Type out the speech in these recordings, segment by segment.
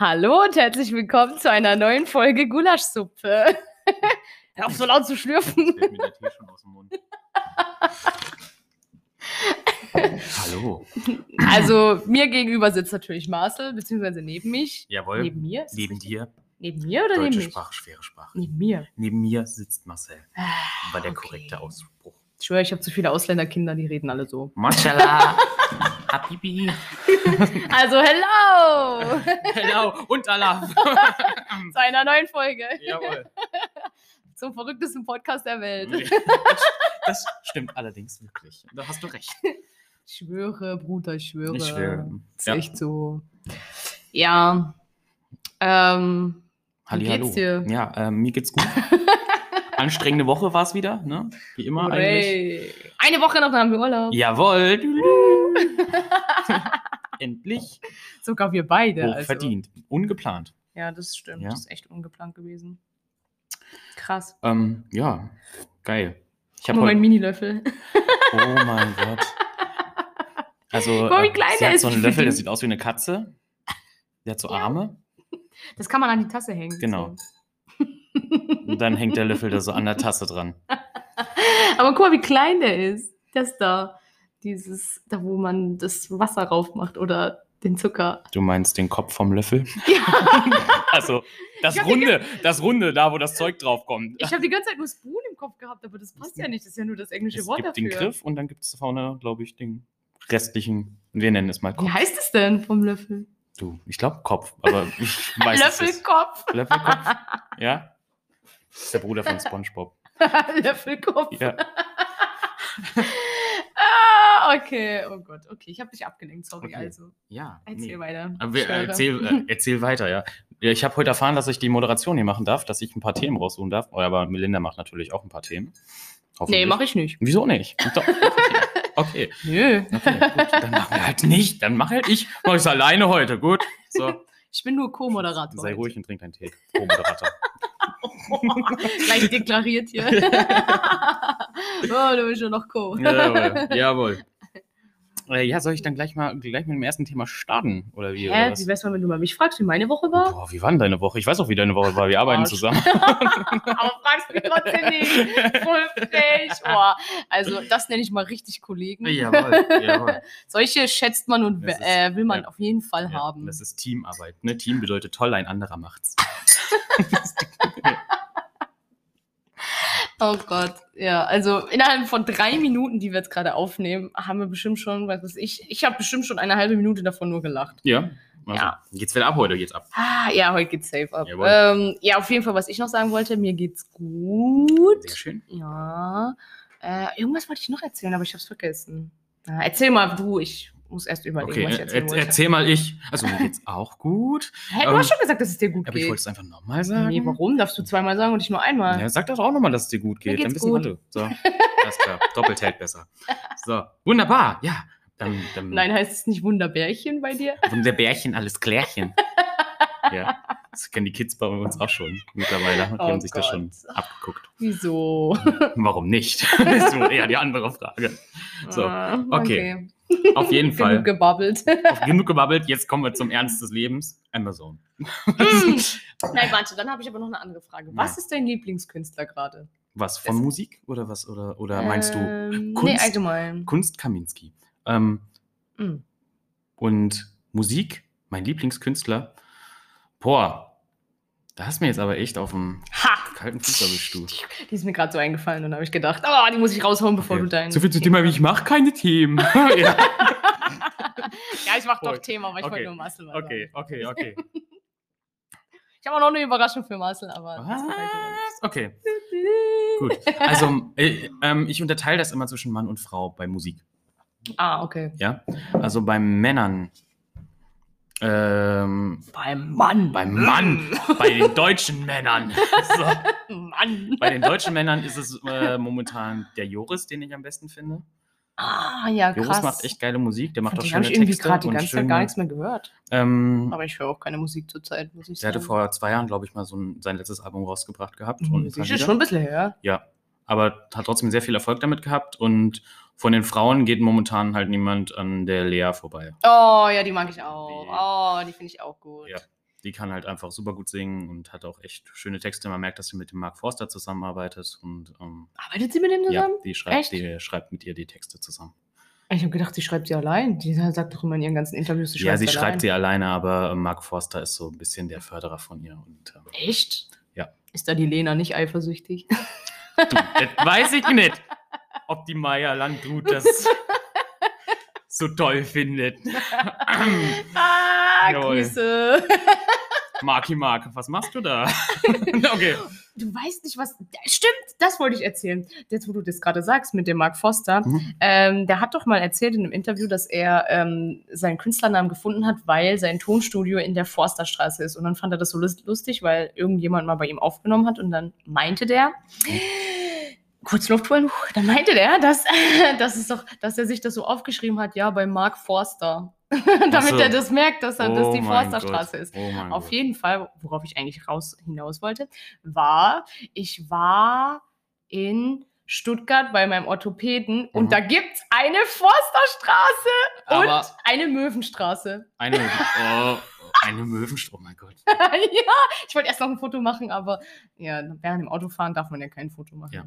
Hallo und herzlich willkommen zu einer neuen Folge Gulaschsuppe. Hör auf, so laut zu schlürfen. Fällt mir der Tee schon aus dem Mund. Hallo. Also, mir gegenüber sitzt natürlich Marcel, beziehungsweise neben mich. Jawohl. Neben mir? Neben dir. Neben mir oder neben Deutsche mich? Sprache, schwere Sprache. Neben mir. Neben mir sitzt Marcel. Ah, War der okay. korrekte Ausspruch. Ich schwöre, ich habe zu viele Ausländerkinder, die reden alle so. Mashallah. Habibi. Also, hello! Hello. Und Allah. zu einer neuen Folge. Jawohl. Zum verrücktesten Podcast der Welt. Das stimmt allerdings wirklich. Da hast du recht. Ich schwöre, Bruder, ich schwöre. Ich schwöre. Ist Ja. echt so. Ja. Ähm, Wie Hallihallo. geht's dir? Ja, ähm, mir geht's gut. Anstrengende Woche war es wieder, ne? Wie immer eigentlich. hooray. Eine Woche noch, dann haben wir Urlaub. Jawohl. Endlich. Sogar wir beide. Hoch also. verdient. Ungeplant. Ja, das stimmt. Ja. Das ist echt ungeplant gewesen. Krass. Ähm, ja, geil. Ich habe mal, mein heute. Mini-Löffel. Oh mein Gott. Also, mal, wie äh, klein sie hat ist, so einen Löffel, der sieht aus wie eine Katze. Der hat so Ja. Arme. Das kann man an die Tasse hängen. Genau. So. Und dann hängt der Löffel da so an der Tasse dran. Aber guck mal, wie klein der ist. Das da. Dieses, da wo man das Wasser rauf macht oder den Zucker. Du meinst den Kopf vom Löffel? Ja. Also, das Runde, das Runde, da wo das Zeug drauf kommt. Ich habe die ganze Zeit nur Spoon im Kopf gehabt, aber das passt ja nicht. Das ist ja nur das englische Es Wort gibt dafür. den Griff und dann gibt es vorne, glaube ich, den restlichen, wir nennen es mal Wie Kopf. heißt es denn vom Löffel? Du, ich glaube Kopf, aber ich weiß es nicht. Löffelkopf. Löffelkopf? Ja? Das ist der Bruder von Spongebob. Löffelkopf. Ja. ah, okay. Oh Gott. Okay, ich habe dich abgelenkt. Sorry. Okay. Also, Ja. erzähl nee. weiter. Wir, äh, erzähl, äh, erzähl weiter, ja. Ich habe heute erfahren, dass ich die Moderation hier machen darf, dass ich ein paar Themen raussuchen darf. Oh, aber Melinda macht natürlich auch ein paar Themen. Nee, mache ich nicht. Wieso nicht? Doch, okay. Nö. okay, gut. Dann machen wir halt nicht. Dann mache halt ich. Es alleine heute. Gut. So, Ich bin nur Co-Moderator. sei heute. ruhig und trink deinen Tee. Co-Moderator. Gleich deklariert hier. oh, du bist schon noch Co. Jawohl. Jawohl. Äh, Ja, soll ich dann gleich mal gleich mit dem ersten Thema starten? Oder wie? Hä? Oder? Wie wär's mal, wenn du mal mich fragst, wie meine Woche war? Boah, wie war denn deine Woche? Ich weiß auch, wie deine Woche war. Wir arbeiten Arsch. zusammen. Aber fragst mich trotzdem nicht. Voll frech. Oh, also, das nenne ich mal richtig Kollegen. jawohl, jawohl. Solche schätzt man und ist- äh, will man ja. auf jeden Fall Ja, haben. Das ist Teamarbeit. Ne? Team bedeutet toll, ein anderer macht's. Oh Gott, ja. Also innerhalb von drei Minuten, die wir jetzt gerade aufnehmen, haben wir bestimmt schon, was weiß ich, ich habe bestimmt schon eine halbe Minute davon nur gelacht. Ja. Also, Ja. Geht's wieder ab heute? Geht's ab. Ah, ja, heute geht's safe ab. Ähm, ja, auf jeden Fall, was ich noch sagen wollte, mir geht's gut. Sehr schön. Ja. Äh, irgendwas wollte ich noch erzählen, aber ich hab's vergessen. Erzähl mal du, ich muss erst überlegen, Okay, was ich er, erzählen er, wollte. erzähl mal ich. Also mir geht's auch gut. Hä, du ähm, hast schon gesagt, dass es dir gut Aber ich geht. wollte es einfach nochmal sagen. Nee, warum? Darfst du zweimal sagen und ich nur einmal? Ja, sag doch auch nochmal, dass es dir gut geht. Dann wissen gut. alle. So, alles klar. Doppelt hält besser. So, wunderbar. Ja. Dann, dann Nein, heißt es nicht Wunderbärchen bei dir? Wunderbärchen, alles Klärchen. ja. Das kennen die Kids bei uns auch schon mittlerweile. Die Oh haben sich das schon abgeguckt. Wieso? Warum nicht? das ist wohl eher die andere Frage. So, Ah, okay. Auf jeden Fall. Genug gebabbelt. Auf genug gebabbelt, jetzt kommen wir zum Ernst des Lebens. Amazon. Nein, warte, dann habe ich aber noch eine andere Frage. Was Ja. ist dein Lieblingskünstler gerade? Was, von Das- Musik oder was? Oder, oder meinst du Ähm, Kunst? Nee, allgemein. Kunst Kaminski? Ähm, Mhm. und Musik, mein Lieblingskünstler. Boah, da hast du mir jetzt aber echt auf dem Ha! Kalten Fuß erwischt, du. Die ist mir gerade so eingefallen und da habe ich gedacht, oh, die muss ich raushauen, bevor Okay. du deinen. So viel zum Thema, wie ich mache, keine Themen. ja. ja, ich mache doch. Thema, aber ich Okay. wollte nur Marcel mal Okay, okay, okay. Ich habe auch noch eine Überraschung für Marcel, aber. Okay, gut. Also, äh, ähm, ich unterteile das immer zwischen Mann und Frau bei Musik. Ah, okay. Ja, also bei Männern. Ähm, Beim Mann. beim Mann, bei den deutschen Männern. So. Mann. Bei den deutschen Männern ist es äh, momentan der Joris, den ich am besten finde. Ah, ja, krass. Joris macht echt geile Musik, der macht Von auch schöne habe ich irgendwie gerade die ganze Zeit schöne- gar nichts mehr gehört. Ähm, Aber ich höre auch keine Musik zurzeit, muss ich der hatte sagen. vor zwei Jahren, glaube ich, mal so ein, sein letztes Album rausgebracht gehabt. Mhm, und ist schon ein bisschen her. Ja, aber hat trotzdem sehr viel Erfolg damit gehabt und von den Frauen geht momentan halt niemand an der Lea vorbei. Oh, ja, die mag ich auch. Die- Oh, die finde ich auch gut. Ja. die kann halt einfach super gut singen und hat auch echt schöne Texte. Man merkt, dass sie mit dem Mark Forster zusammenarbeitet und ähm, Arbeitet sie mit dem ja, zusammen? die schreibt, Echt? die schreibt mit ihr die Texte zusammen. Ich habe gedacht, sie schreibt sie allein. Die sagt doch immer in ihren ganzen Interviews, sie ja, sie allein. schreibt sie alleine, aber ähm, Mark Forster ist so ein bisschen der Förderer von ihr. Und, ähm, Echt? Ja. Ist da die Lena nicht eifersüchtig? du, das weiß ich nicht, ob die Maya Landrut das so toll findet. ah, Jawohl. Grüße. Marki Mark, was machst du da? okay. Du weißt nicht, was. Stimmt, das wollte ich erzählen. Jetzt, wo du das gerade sagst mit dem Mark Foster, Mhm. ähm, der hat doch mal erzählt in einem Interview, dass er ähm, seinen Künstlernamen gefunden hat, weil sein Tonstudio in der Forsterstraße ist. Und dann fand er das so lust- lustig, weil irgendjemand mal bei ihm aufgenommen hat. Und dann meinte der, kurz Luft holen, dann meinte der, dass, dass, es doch, dass er sich das so aufgeschrieben hat, ja, bei Mark Forster. Damit so. er das merkt, dass dann das Oh die mein Forsterstraße Gott. ist. Oh Auf Gott. jeden Fall, worauf ich eigentlich raus hinaus wollte, war, ich war in Stuttgart bei meinem Orthopäden Mhm. und da gibt es eine Forsterstraße Aber- und eine Möwenstraße. Eine, oh, eine Möwenstrom, oh mein Gott. ja, ich wollte erst noch ein Foto machen, aber ja, während dem Autofahren darf man ja kein Foto machen. Ja.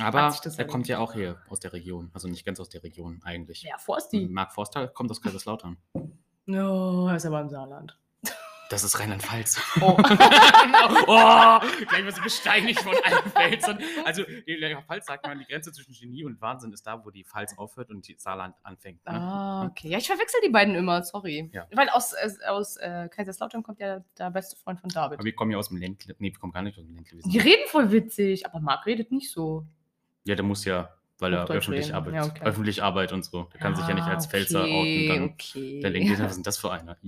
Aber er kommt ja auch hier aus der Region. Also nicht ganz aus der Region eigentlich. Wer Forsti? Mark Forster kommt aus Kaiserslautern. No, ist aber im Saarland. Das ist Rheinland-Pfalz. Oh. oh, gleich mal so gesteinigt von allen Pfälzern. Also, in der Pfalz sagt man, die Grenze zwischen Genie und Wahnsinn ist da, wo die Pfalz aufhört und die Saarland anfängt. Ne? Ah, okay. Ja, ich verwechsel die beiden immer, sorry. Ja. Weil aus, äh, aus äh, Kaiserslautern kommt ja der beste Freund von David. Aber wir kommen ja aus dem Ländle. Nee, wir kommen gar nicht aus dem Ländle. Die reden voll witzig, aber Marc redet nicht so. Ja, der muss ja, weil er öffentlich reden. arbeitet. Ja, okay. Öffentlich arbeitet und so. Der kann sich ja nicht als Pfälzer okay, outen. Dann, okay. dann denkt jeder, was ist denn das für einer?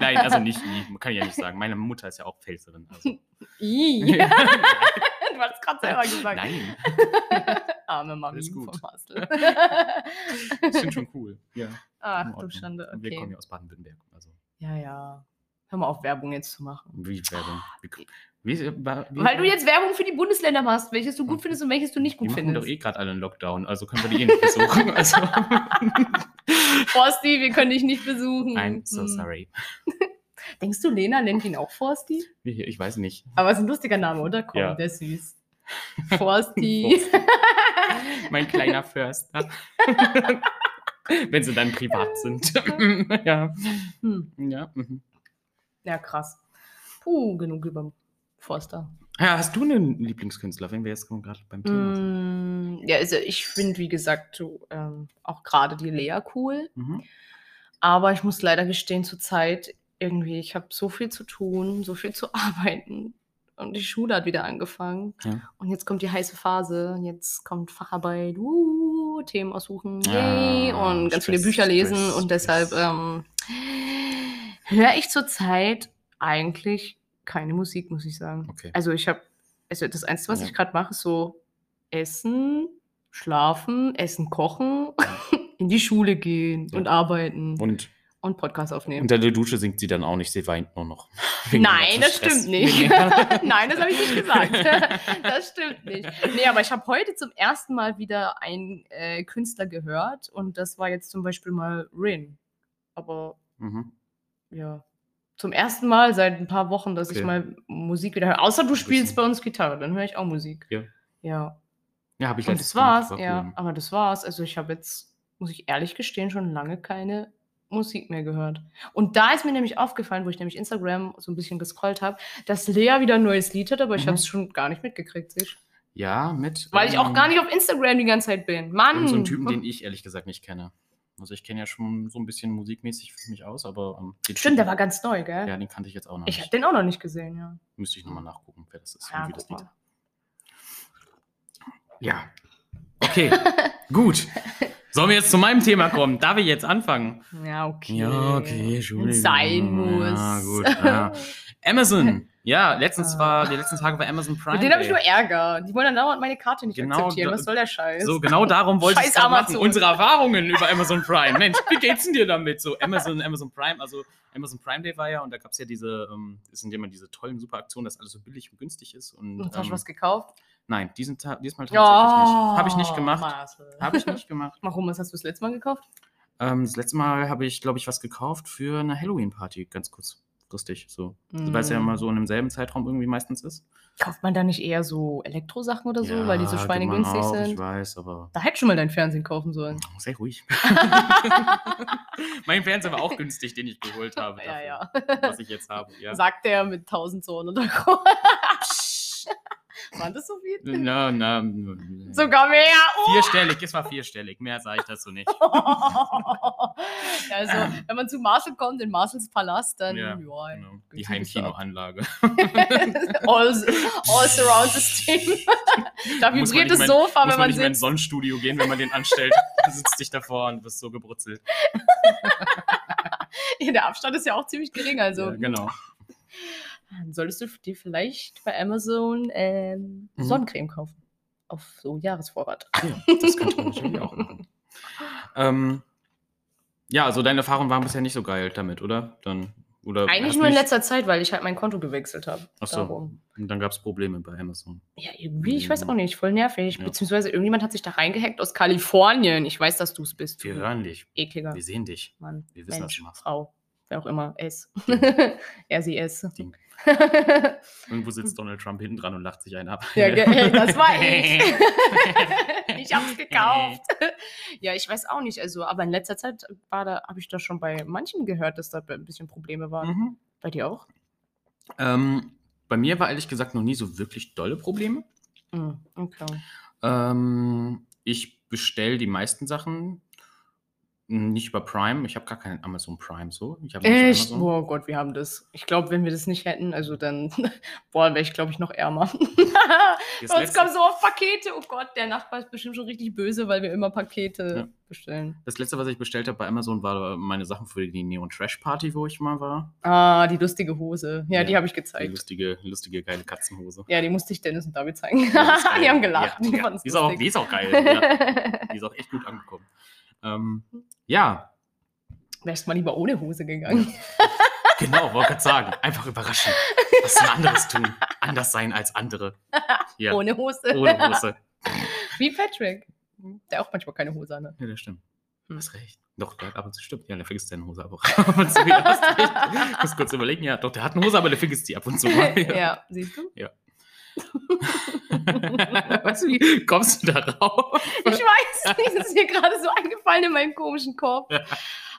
Nein, also nicht I. Man kann ja nicht sagen. Meine Mutter ist ja auch Pfälzerin. Also. I. Du hast gerade selber gesagt. Nein, Arme Mami vom Bastel. das sind schon cool. Ja. Ach du. Schande, Wir kommen okay. ja aus Baden-Württemberg. Also, Ja, ja. Hör mal auf, Werbung jetzt zu machen. wie Werbung. Wie, wie, wie, Weil du jetzt Werbung für die Bundesländer machst, welches du gut findest und welches du nicht Die gut machen doch findest. eh gerade alle einen Lockdown, also können wir die eh nicht besuchen. Also, Forsti, wir können dich nicht besuchen. I'm so Hm. sorry. Denkst du, Lena nennt ihn auch Forsti? Ich weiß nicht. Aber es ist ein lustiger Name, oder? Komm, Ja. der ist süß. Forsti. Mein kleiner Förster. Wenn sie dann privat sind. ja. hm. Ja. mhm. Ja, krass. Puh, genug über Forster. ja. Hast du einen Lieblingskünstler, wenn wir jetzt gerade beim Thema sind? Mm, ja, also ich finde, wie gesagt, so, ähm, auch gerade die Lea cool. Mhm. Aber ich muss leider gestehen, zur Zeit irgendwie, ich habe so viel zu tun, so viel zu arbeiten. Und die Schule hat wieder angefangen. Ja. Und jetzt kommt die heiße Phase. Jetzt kommt Facharbeit, uh, Themen aussuchen, Ah, yay, und ganz viele Stress, Bücher lesen. Stress, und deshalb ähm, höre ich zurzeit eigentlich keine Musik, muss ich sagen. Okay. Also ich habe, also das Einzige, was Ja. ich gerade mache, ist so Essen, Schlafen, Essen, Kochen, in die Schule gehen Ja. und arbeiten und, Und Podcast aufnehmen. unter der Dusche singt sie dann auch nicht, sie weint nur noch. Nein, das Stress. stimmt nicht. Nein, das habe ich nicht gesagt. das stimmt nicht. Nee, aber ich habe heute zum ersten Mal wieder einen äh, Künstler gehört und das war jetzt zum Beispiel mal Rin. Aber Mhm. Ja, zum ersten Mal seit ein paar Wochen, dass ich Okay. mal Musik wieder höre. Außer du spielst bei uns Gitarre, dann höre ich auch Musik. Ja. Ja. Ja, habe ich Und das war's, gemacht, ja. cool. Aber das war's. Also ich habe jetzt, muss ich ehrlich gestehen, schon lange keine Musik mehr gehört. Und da ist mir nämlich aufgefallen, wo ich nämlich Instagram so ein bisschen gescrollt habe, dass Lea wieder ein neues Lied hat, aber ich Mhm. habe es schon gar nicht mitgekriegt, sich. Ja, mit. Weil ich auch ähm, gar nicht auf Instagram die ganze Zeit bin. Mann! so einen Typen, den ich ehrlich gesagt nicht kenne. Also ich kenne ja schon so ein bisschen musikmäßig für mich aus, aber ähm, Stimmt, der war ganz neu, gell? Ja, den kannte ich jetzt auch noch ich nicht. habe den auch noch nicht gesehen, ja. Müsste ich nochmal nachgucken, wer das ist Ja, und wie das Lied. Ja. Okay, gut. Sollen wir jetzt zu meinem Thema kommen? Darf ich jetzt anfangen? Ja, okay. Ja, okay, Entschuldigung. Sein muss. Ja, gut, ja. Amazon. Ja, letztens Ah. war, die letzten Tage war Amazon Prime. Mit denen habe ich nur Ärger. Die wollen dann dauernd meine Karte nicht Genau, akzeptieren. Was soll der Scheiß? So, genau darum wollte ich machen. Unsere Erfahrungen über Amazon Prime. Mensch, wie geht's denn dir damit? So, Amazon, Amazon Prime, also Amazon Prime Day war ja und da gab es ja diese, ähm, es sind immer diese tollen super Aktionen, dass alles so billig und günstig ist. Und, Und hast du ähm, was gekauft? nein, diesen Ta diesmal tatsächlich nicht. Habe ich nicht gemacht. Habe ich nicht gemacht. Warum? Was hast du das letzte Mal gekauft? Ähm, das letzte Mal habe ich, glaube ich, was gekauft für eine Halloween-Party, ganz kurzfristig. So. Mhm. Weil es ja immer so in demselben Zeitraum irgendwie meistens ist. Kauft man da nicht eher so Elektrosachen oder so, weil die so Ja, schweinegünstig auch, Ich sind? weiß, aber Da hätte schon mal dein Fernsehen kaufen sollen. sei ruhig. mein Fernseher war auch günstig, den ich geholt habe. Ja, dafür, ja. Was ich jetzt habe. Ja. Sagt der mit 1000 Zonen Untergrund. War das so viel? Na, na, Sogar mehr. Oh. Vierstellig, es war vierstellig. Mehr sage ich dazu nicht. also, wenn man zu Marcel kommt, in Marcels Palast, dann Ja, ja, Genau. Die Heimkinoanlage. all, all surround System. da vibriert das mehr- Sofa, Muss wenn man man nicht mehr ins. Sonnenstudio gehen, wenn man den anstellt. Du sitzt dich davor und bist so gebrutzelt. Ja, der Abstand ist ja auch ziemlich gering, also ja, genau. Dann solltest du dir vielleicht bei Amazon ähm, Mhm. Sonnencreme kaufen. Auf so Jahresvorrat. Ja, das könnte man natürlich auch machen. Ähm, ja, also deine Erfahrungen waren bisher nicht so geil damit, oder? Dann, oder Eigentlich nur in letzter Zeit, weil ich halt mein Konto gewechselt habe. Ach so. Und dann gab es Probleme bei Amazon. Ja, irgendwie, ich weiß auch nicht, voll nervig. Ja. Beziehungsweise irgendjemand hat sich da reingehackt aus Kalifornien. Ich weiß, dass du es bist. Wir hören dich. Ekliger Wir sehen dich. Mann. Wir wissen, was Mensch, du machst. Frau. Wer auch immer. Es. er, sie, es. Ding. Irgendwo sitzt Donald Trump hinten dran und lacht sich einen ab. Ja, hey, das war ich. ich hab's gekauft. ja, ich weiß auch nicht. Also, aber in letzter Zeit war da, habe ich da schon bei manchen gehört, dass da ein bisschen Probleme waren. Mhm. Bei dir auch? Ähm, bei mir war ehrlich gesagt noch nie so wirklich dolle Probleme. Mhm, okay. Ähm, ich bestelle die meisten Sachen nicht über Prime. Ich habe gar keinen Amazon Prime so. Echt? Oh Gott, wir haben das. Ich glaube, wenn wir das nicht hätten, also dann, boah, wäre ich, glaube ich, noch ärmer. Letzte- kommen so oft Pakete. Oh Gott, der Nachbar ist bestimmt schon richtig böse, weil wir immer Pakete Ja. bestellen. Das letzte, was ich bestellt habe bei Amazon, war meine Sachen für die Neon Trash Party, wo ich mal war. Ah, die lustige Hose. Ja, Ja, die habe ich Die gezeigt. lustige, lustige, geile Katzenhose. Ja, die musste ich Dennis und David zeigen. Ja, die haben gelacht. Die Die, ist auch, die ist auch geil. Die ist auch echt gut angekommen. Ähm, ja, Wärst mal lieber ohne Hose gegangen. genau, wollte gerade sagen. Einfach überraschen. Was denn anderes tun? Anders sein als andere. Ja, Ohne Hose. ohne Hose. Wie Patrick. Der auch manchmal keine Hose an. Ja, das stimmt. Du Hm. hast recht. Doch, der hat ab und zu stimmt. Ja, der vergisst seine Hose ab und zu. Ja, hast recht. Ich muss kurz überlegen. Ja, doch, der hat eine Hose, aber der vergisst die ab und zu mal. ja, siehst du? weißt du, wie kommst du darauf? Ich weiß nicht, das ist mir gerade so eingefallen in meinem komischen Kopf.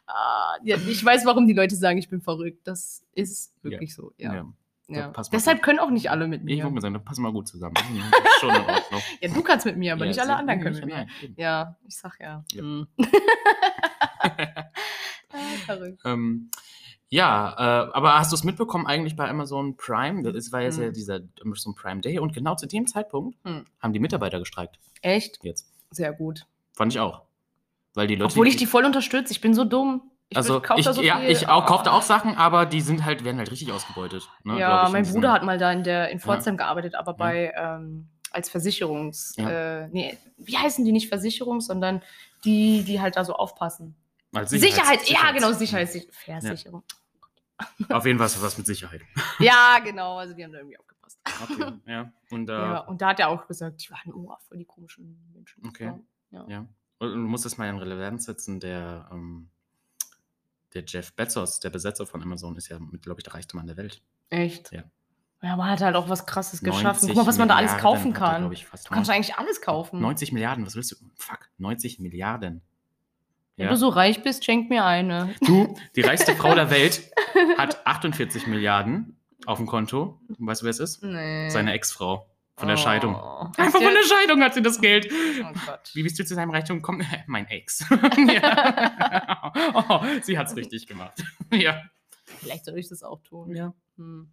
Ah, ja, ich weiß, warum die Leute sagen, ich bin verrückt. Das ist wirklich so, ja. Ja. ja. mal Deshalb gut. können auch nicht alle mit Ich mir. wollte mal sagen, da passen wir gut zusammen. Ja. Ja, du kannst mit mir, aber Ja, nicht alle anderen können mit mir. allein. Ja, ich sag ja. Ja. Hm. ah, verrückt. Ähm, ja, äh, aber hast du es mitbekommen eigentlich bei Amazon Prime? Das ist, war jetzt ja Hm. dieser Amazon Prime Day und genau zu dem Zeitpunkt Hm. haben die Mitarbeiter gestreikt. Echt? Jetzt. Sehr gut. Fand ich auch. Weil die Leute. Obwohl ich die voll unterstütze. Ich bin so dumm. Ich also, ich, da so ja, ich auch, kaufte auch Sachen, aber die sind halt, werden halt richtig ausgebeutet. Ne, ja, ich, in mein Bruder hat mal da in, der, in Pforzheim gearbeitet, aber bei ähm, als Versicherungs. Ja. Äh, nee, wie heißen die nicht Versicherungs, sondern die, die halt da so aufpassen. Sicherheit, Sicherheits- ja, genau, Sicherheits- Sicherheits Versicherung. Auf jeden Fall ist was mit Sicherheit. Ja, genau, also die haben da irgendwie aufgepasst. Okay, ja. Und, äh, Ja, und da hat er auch gesagt, die waren oh, voll die komischen Menschen. Okay. Ja. Ja. Und du musst es mal in Relevanz setzen, der, ähm, der Jeff Bezos, der Besetzer von Amazon, ist ja, glaube ich, der reichste Mann der Welt. Echt? Ja. Ja, man hat halt auch was krasses geschaffen. 90 Guck mal, was man da alles kaufen er, kann. glaub ich, du kannst 90 eigentlich alles kaufen. 90 Milliarden, was willst du? Fuck, 90 Milliarden. Wenn Ja. du so reich bist, schenk mir eine. Du, die reichste Frau der Welt, hat 48 Milliarden auf dem Konto. Weißt du, wer es ist? Nee. Seine Ex-Frau von der Oh. Scheidung. Einfach von der Scheidung hat sie das Geld. Oh Gott. Wie bist du zu seinem Reichtum gekommen? mein Ex. ja. oh, sie hat's richtig gemacht. ja. Vielleicht soll ich das auch tun. ja. Hm.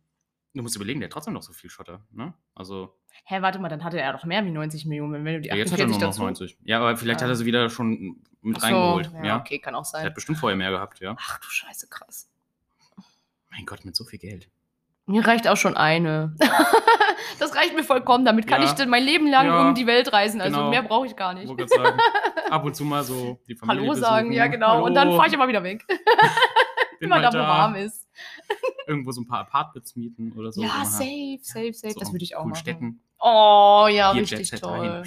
Du musst überlegen, der hat trotzdem noch so viel Schotter. Ne? Also, Hä, warte mal, dann hatte er doch mehr wie 90 Millionen, wenn du die ja, jetzt hat er nur 48 noch dazu. 90. Ja, aber vielleicht Ah. hat er sie wieder schon mit so, reingeholt. Ja, Ja, okay, kann auch Er sein. hat bestimmt vorher mehr gehabt, ja. Ach du Scheiße, krass. Mein Gott, mit so viel Geld. Mir reicht auch schon eine. das reicht mir vollkommen. Damit kann Ja. ich dann mein Leben lang Ja, um die Welt reisen. Also genau. mehr brauche ich gar nicht. Gerade sagen, ab und zu mal so die Familie Hallo sagen, besuchen. ja genau. Und dann Hallo, fahre ich aber wieder weg. Immer da, wo warm ist. Irgendwo so ein paar Apartments mieten oder so. ja, Aha. safe, safe, safe. So das würde ich auch coolen machen. Städten. Oh, ja, Hier richtig toll.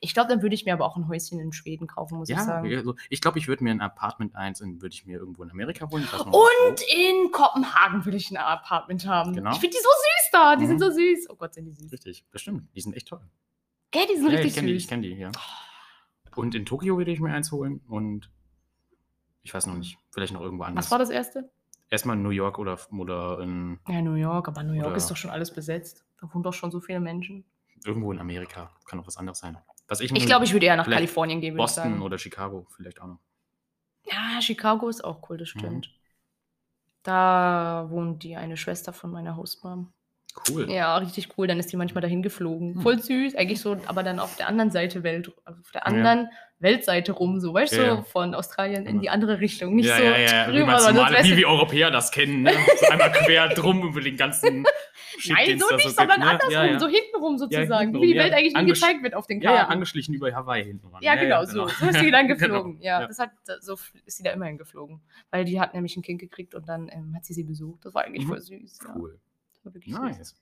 Ich glaube, dann würde ich mir aber auch ein Häuschen in Schweden kaufen, muss ich Ja, sagen. also ich glaube, ich würde mir ein Apartment 1 in, würde ich mir irgendwo in Amerika holen. Ich Und wo. in Kopenhagen will ich ein Apartment haben. Genau. Ich finde die so süß da. Die Mhm. sind so süß. Oh Gott, sind die süß. Richtig, bestimmt. Die sind echt toll. Gell, die sind Ja, richtig ich kenne die, süß. ich kenn die, ja. Und in Tokio würde ich mir eins holen und ich weiß noch nicht, vielleicht noch irgendwo anders. Was war das erste? Erstmal in New York oder, oder in, Ja, New York. Aber New York ist doch schon alles besetzt. Da wohnen doch schon so viele Menschen. irgendwo in Amerika. Kann auch was anderes sein. Was ich Ich glaube, ich würde eher nach Kalifornien gehen, würde ich Boston sagen. oder Chicago vielleicht auch noch. Ja, Chicago ist auch cool, das Mhm. stimmt. Da wohnt die eine Schwester von meiner Hostmom. Cool. Ja, richtig cool. Dann ist die manchmal dahin geflogen. Hm. Voll süß. Eigentlich so, aber dann auf der anderen Seite Welt, auf der anderen Weltseite rum, so, weißt du, Ja, so ja. von Australien in Ja. die andere Richtung. Nicht ja, so ja, ja, wie, drüber, sondern wie wir Europäer das kennen. Ne? So einmal quer drum über den ganzen Nein, so nicht, sondern ne? andersrum, Ja, ja. so hintenrum sozusagen, hintenrum, wie die ja. Welt eigentlich nie gezeigt wird auf den Ja, ja, Karten. angeschlichen über Hawaii hinten ran. Ja, genau, so. So ist sie dann geflogen. Ja, Ja. das hat, so ist sie da immerhin geflogen. Weil die hat nämlich ein Kind gekriegt und dann ähm, hat sie sie besucht. Das war eigentlich Mhm. voll süß. Ja. Cool. War wirklich süß. Nice.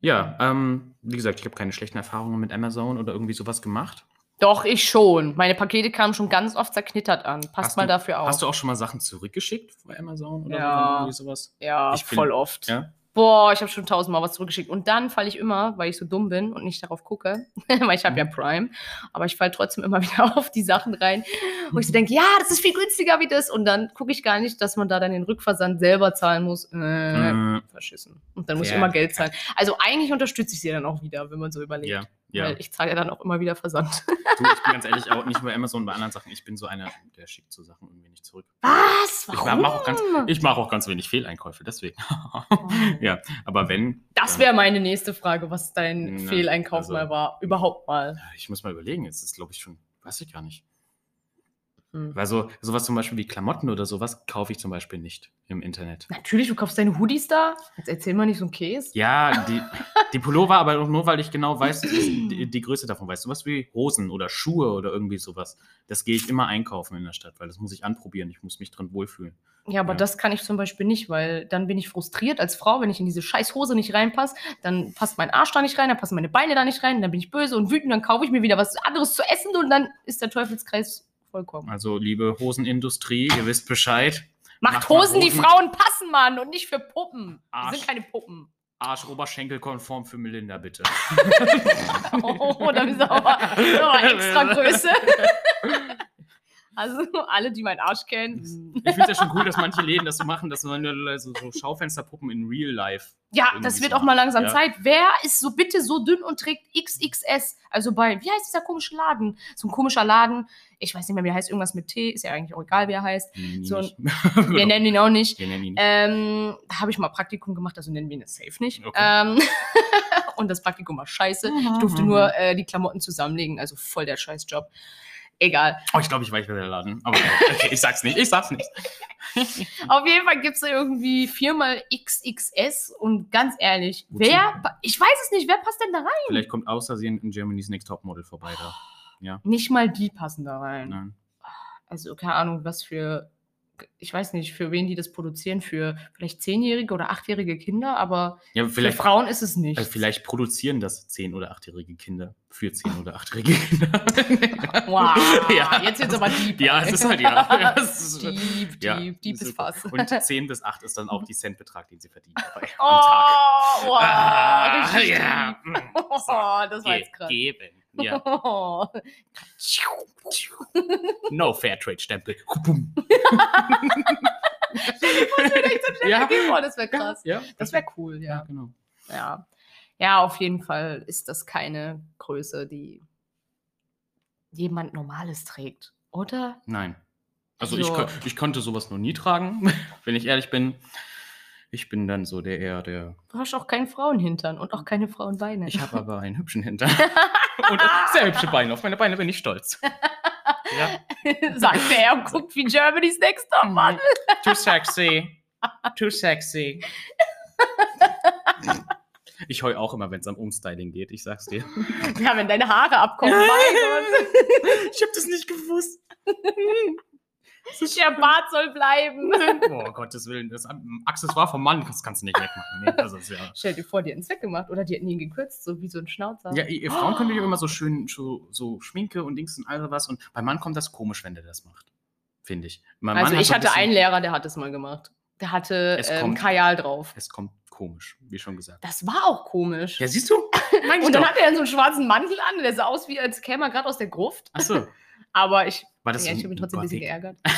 Ja, ähm, wie gesagt, ich habe keine schlechten Erfahrungen mit Amazon oder irgendwie sowas gemacht. Doch, ich schon. Meine Pakete kamen schon ganz oft zerknittert an. Passt Hast mal du- dafür auf. Hast du auch schon mal Sachen zurückgeschickt bei Amazon oder Ja. irgendwie sowas? ja, Ich bin- voll oft. Ja. Boah, ich habe schon tausendmal was zurückgeschickt. Und dann falle ich immer, weil ich so dumm bin und nicht darauf gucke, weil ich habe ja Mhm. Prime, aber ich falle trotzdem immer wieder auf die Sachen rein, wo ich so denke, ja, das ist viel günstiger wie das. Und dann gucke ich gar nicht, dass man da dann den Rückversand selber zahlen muss. Äh, Äh, verschissen. Und dann muss ich Ja. immer Geld zahlen. Also eigentlich unterstütze ich sie dann auch wieder, wenn man so überlegt. ja, ja. Weil ich zahle ja dann auch immer wieder Versand. Du, ich bin ganz ehrlich, auch nicht bei Amazon, bei anderen Sachen. Ich bin so einer, der schickt so Sachen irgendwie nicht zurück. Was? Ich Warum? mache auch, ganz- ich mach auch ganz wenig Fehleinkäufe, deswegen. ja, aber wenn. Das wäre meine nächste Frage, was dein Na, Fehleinkauf also- mal war. Überhaupt mal. Ich muss mal überlegen, jetzt ist glaube ich schon, weiß ich gar nicht. Hm. Weil so, sowas zum Beispiel wie Klamotten oder sowas kaufe ich zum Beispiel nicht im Internet. Natürlich, du kaufst deine Hoodies da. Jetzt erzähl mal nicht so ein Käse. Ja, die, die Pullover, aber nur, weil ich genau weiß, die, die Größe davon weiß. Sowas wie Hosen oder Schuhe oder irgendwie sowas. Das gehe ich immer einkaufen in der Stadt, weil das muss ich anprobieren. Ich muss mich drin wohlfühlen. Ja, aber Ja. das kann ich zum Beispiel nicht, weil dann bin ich frustriert als Frau, wenn ich in diese scheiß Hose nicht reinpasse. Dann passt mein Arsch da nicht rein, dann passen meine Beine da nicht rein, dann bin ich böse und wütend, dann kaufe ich mir wieder was anderes zu essen und dann ist der Teufelskreis vollkommen. Also, liebe Hosenindustrie, ihr wisst Bescheid. Macht macht mal Hosen, die Hosen- Frauen passen, Mann, und nicht für Puppen. Arsch. sind keine Puppen. Arsch-Oberschenkel-konform für Melinda, bitte. Oh, da bist du aber, aber extra Größe. Also alle, die meinen Arsch kennen. Ich finde es ja schon cool, dass manche Läden das so machen, dass man so, so Schaufensterpuppen in Real Life. Ja, das wird so auch mal langsam Ja. Zeit. Wer ist so bitte so dünn und trägt XXS? Also bei, wie heißt dieser komische Laden? So ein komischer Laden. Ich weiß nicht mehr, wie er heißt. Irgendwas mit T. Ist ja eigentlich auch egal, wie er heißt. Wir nennen ihn So ein- nicht. Wir Genau. nennen ihn auch nicht. Wir nennen ihn nicht. Ähm, da habe ich mal Praktikum gemacht, also nennen wir ihn jetzt safe nicht. Okay. Ähm, und das Praktikum war scheiße. Ich durfte nur äh, die Klamotten zusammenlegen, also voll der Scheißjob. Egal. Oh, ich glaube, ich weiß, wer der Laden. Aber okay, ich sag's nicht. Ich sag's nicht. Auf jeden Fall gibt es da irgendwie viermal XXS und ganz ehrlich, Wozu? wer, ich weiß es nicht, wer passt denn da rein? Vielleicht kommt außersehen in Germany's Next Topmodel vorbei da. Ja. Nicht mal die passen da rein. Nein. Also keine Ahnung, was für, ich weiß nicht, für wen die das produzieren, für vielleicht zehnjährige oder achtjährige Kinder, aber Ja, für Frauen ist es nicht. äh, vielleicht produzieren das 10- oder 8-jährige Kinder für 10- oder 8-jährige Kinder. Wow, Ja. jetzt wird's aber deep. Ja, es ist halt, ja. Es ist- Deep, Ja, deep, deep ist. Fass. Und 10 bis 8 ist dann auch die Centbetrag, den sie verdienen dabei Oh, am Tag. wow, Ah, ja. deep. Oh, das war jetzt krass. Geben. Ja. Oh. No Fairtrade-Stempel. Ja. ja. Oh, das wäre krass. Ja, Das wäre cool, ja, ja. genau. ja. Ja, auf jeden Fall ist das keine Größe, die jemand Normales trägt, oder? Nein. Also, ich, Also- ich konnte sowas noch nie tragen, wenn ich ehrlich bin. Ich bin dann so der eher der. Du hast auch keinen Frauenhintern und auch keine Frauenbeine. Ich habe aber einen hübschen Hintern. Und sehr hübsche Beine. Auf meine Beine bin ich stolz. Ja. Sagt er und guckt wie Germany's Next Top Mann. Too sexy. Too sexy. Ich heul auch immer, wenn es am Umstyling geht, ich sag's dir. Ja, wenn deine Haare abkommen. mein Gott. Ich hab das nicht gewusst. Der Bart soll bleiben. Oh, Gottes Willen. Das Accessoire vom Mann, das kannst du nicht wegmachen. Nee, das ist ja. Stell dir vor, die hätten es weggemacht oder die hätten ihn gekürzt, so wie so ein Schnauzer. Ja, ihr, Frauen könnt ja immer so schön so, so Schminke und Dings und all was. Und beim Mann kommt das komisch, wenn der das macht. Finde ich. Mein also Mann ich so hatte einen Lehrer, der hat es mal gemacht. Der hatte ähm, kommt- Kajal drauf. Es kommt komisch, wie schon gesagt. Das war auch komisch. Ja, siehst du? Und dann hat er so einen schwarzen Mantel an, der sah aus wie als käme er gerade aus der Gruft. Achso. Aber ich, War das ja, so ich habe ihn trotzdem ein bisschen geärgert.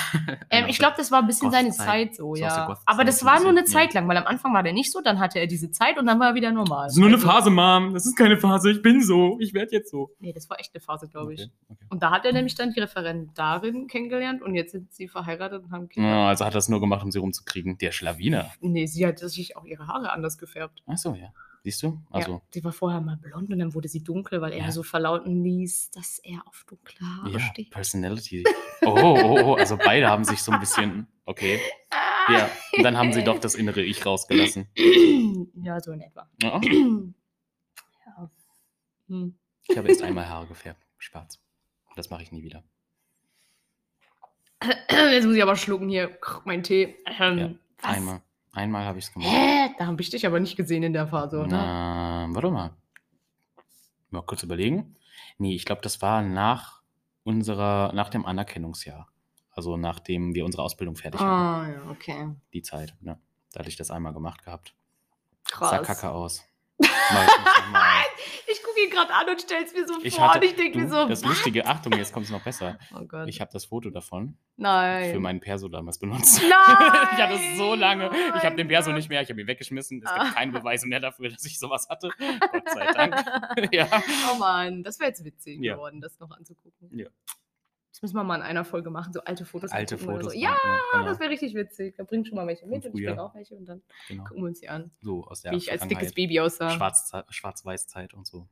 Ähm, ich glaube, das war ein bisschen seine. Zeit so, So ja. Aber das so war nur eine. Zeit lang, weil am Anfang war der nicht so, dann hatte er diese Zeit und dann war er wieder normal. Das ist nur eine Also- Phase, Mom. Das ist keine Phase. Ich bin so. Ich werde jetzt so. Nee, das war echt eine Phase, glaube ich. Okay, okay. Und da hat er nämlich dann die Referendarin kennengelernt und jetzt sind sie verheiratet und haben Kinder. Ja, also hat er es nur gemacht, um sie rumzukriegen. Der Schlawiner. Nee, sie hat sich auch ihre Haare anders gefärbt. Achso, ja. Siehst du? ja, Also, sie war vorher mal blond und dann wurde sie dunkel, weil er Ja. so verlauten ließ, dass er auf dunkle Haare ja, steht. Personality. Oh, oh, oh, oh, also beide haben sich so ein bisschen. Okay. Ah. Ja. Und dann haben sie doch das innere Ich rausgelassen. Ja, so in etwa. Ja. ja. Hm. Ich habe erst einmal Haare gefärbt. Schwarz. Das mache ich nie wieder. Jetzt muss ich aber schlucken hier. Mein Tee. Ähm, Ja? Einmal. Einmal habe ich es gemacht. Hä? Da habe ich dich aber nicht gesehen in der Phase, oder? Na, warte mal. Mal kurz überlegen. Nee, ich glaube, das war nach unserer, nach dem Anerkennungsjahr. Also nachdem wir unsere Ausbildung fertig hatten. Ah, ja, okay. Die Zeit. Ne? Da hatte ich das einmal gemacht gehabt. Krass. Sah kacke aus. Ich. Ich ihn gerade an und stell's mir so Ich vor hatte, und ich denke mir so, das? Lustige, Achtung, jetzt kommt es noch besser. Oh Gott. Ich habe das Foto davon Nein. für meinen Perso damals benutzt. Nein! Ich hatte es so lange. Oh Ich habe den Perso nicht mehr. Ich habe ihn weggeschmissen. Es Ah. gibt keine Beweise mehr dafür, dass ich sowas hatte. Gott sei Dank. ja. Oh Mann, das wäre jetzt witzig Ja. geworden, das noch anzugucken. Ja. Das müssen wir mal in einer Folge machen, so alte Fotos. Alte Fotos. So. Ja, genau. das wäre richtig witzig. Da bringt schon mal welche mit Von und ich bringe auch welche und dann genau. gucken wir uns die an, So aus der wie ich als dickes. Baby aussah. Schwarz, Schwarz-Weiß-Zeit und so.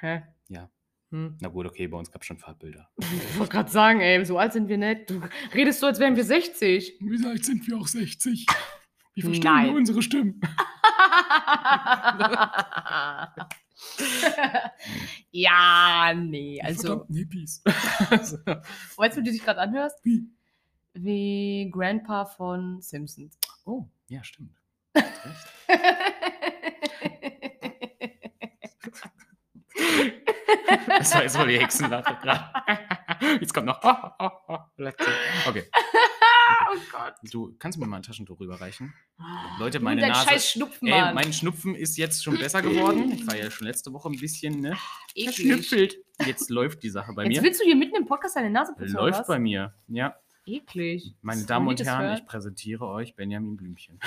Hä? Ja. Hm. Na gut, okay, bei uns gab es schon Farbbilder. Ich wollte gerade sagen, ey, so alt sind wir nicht. Du redest so, als wären wir 60. Wie alt sind wir auch 60? Wie verstehen wir Nein. unsere Stimmen? ja, nee, also, Hippies. weißt du, wie du dich gerade anhörst? Wie? Wie Grandpa von Simpsons. oh, ja, stimmt. Das war jetzt wohl die Hexenlache gerade. Jetzt kommt noch. Okay. oh Gott. Du kannst mir mal ein Taschentuch rüberreichen. Leute, Leute, meine Nase- scheiß Schnupfen, Ey, mein Schnupfen ist jetzt schon besser geworden. Ich war ja schon letzte Woche ein bisschen ne, Eklig. verschnüffelt. Jetzt läuft die Sache bei Jetzt mir. willst du hier mitten im Podcast deine Nase putzen, Läuft bei mir. Ja, Eklig. meine Damen und Herren, ich präsentiere euch Benjamin Blümchen.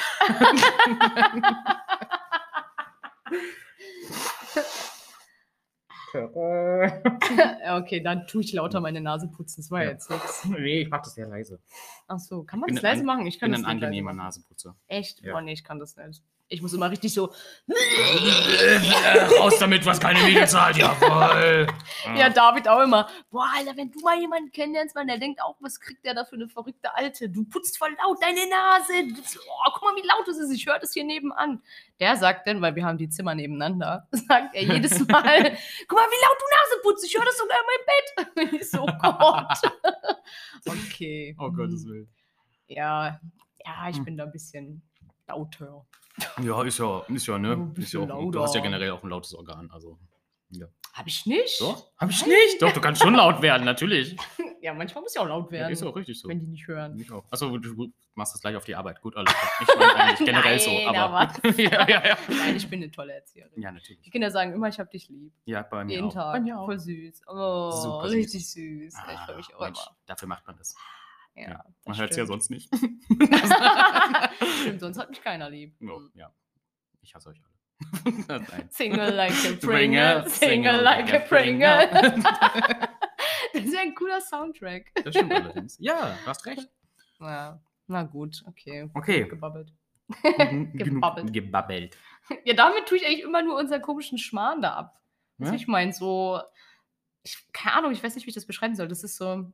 Okay, dann tue ich lauter meine Nase putzen. Das war Ja. jetzt nichts. nee, ich mach das sehr leise. Ach so, kann man bin das ein leise an- machen? Ich Ich kann bin das ein angenehmer. Naseputzer. Echt? Ja. Boah, nee, ich kann das nicht. Ich muss immer richtig so. Raus damit, was keine Miete zahlt, jawohl. Ja, David auch immer. Boah, Alter, wenn du mal jemanden kennenlernst, man, der denkt auch, was kriegt der da für eine verrückte Alte? Du putzt voll laut deine Nase. Oh, guck mal, wie laut es ist. Ich höre das hier nebenan. Der sagt dann, weil wir haben die Zimmer nebeneinander, sagt er jedes Mal, guck mal, wie laut du Nase putzt. Ich höre das sogar in meinem Bett. Ich so, oh Gott. okay. Oh Gottes Willen. Ja, ja, ich Hm. bin da ein bisschen lauter. Ja, ist ja, ist ja, ne? Ist ja auch, du hast ja generell auch ein lautes Organ, also. Ja. Hab ich nicht? Doch? Hab ich nicht? Doch, du kannst schon laut werden, natürlich. Ja, manchmal muss ich auch laut Ja, werden, ist auch richtig so. wenn die nicht hören. Ich auch. Achso, du machst das gleich auf die Arbeit. Gut, alles. Ich meine eigentlich generell so, Nein, aber. aber- ja, ja, ja. Nein, ich bin eine tolle Erzieherin. Ja, Die natürlich. Kinder sagen immer, ich hab dich lieb. Ja, bei mir Jeden auch. Tag. Bei mir auch. Voll süß. Oh, Super süß. richtig süß. ich Ah, freue mich auch Mensch, immer. Dafür macht man das. Ja, Man hört es ja sonst nicht. Stimmt, sonst hat mich keiner lieb. Ja, Hm. ja. Ich hasse euch alle. Single like a Pringer, Single like a Pringer. das ist ja ein cooler Soundtrack. Das stimmt allerdings. Ja, du hast recht. Ja, na gut, okay. Okay. Gebabbelt. Genug Gebabbelt. gebabbelt. Ja, damit tue ich eigentlich immer nur unseren komischen Schmarrn da ab. Was Ja? ich meine, so, ich, keine Ahnung, ich weiß nicht, wie ich das beschreiben soll. Das ist so,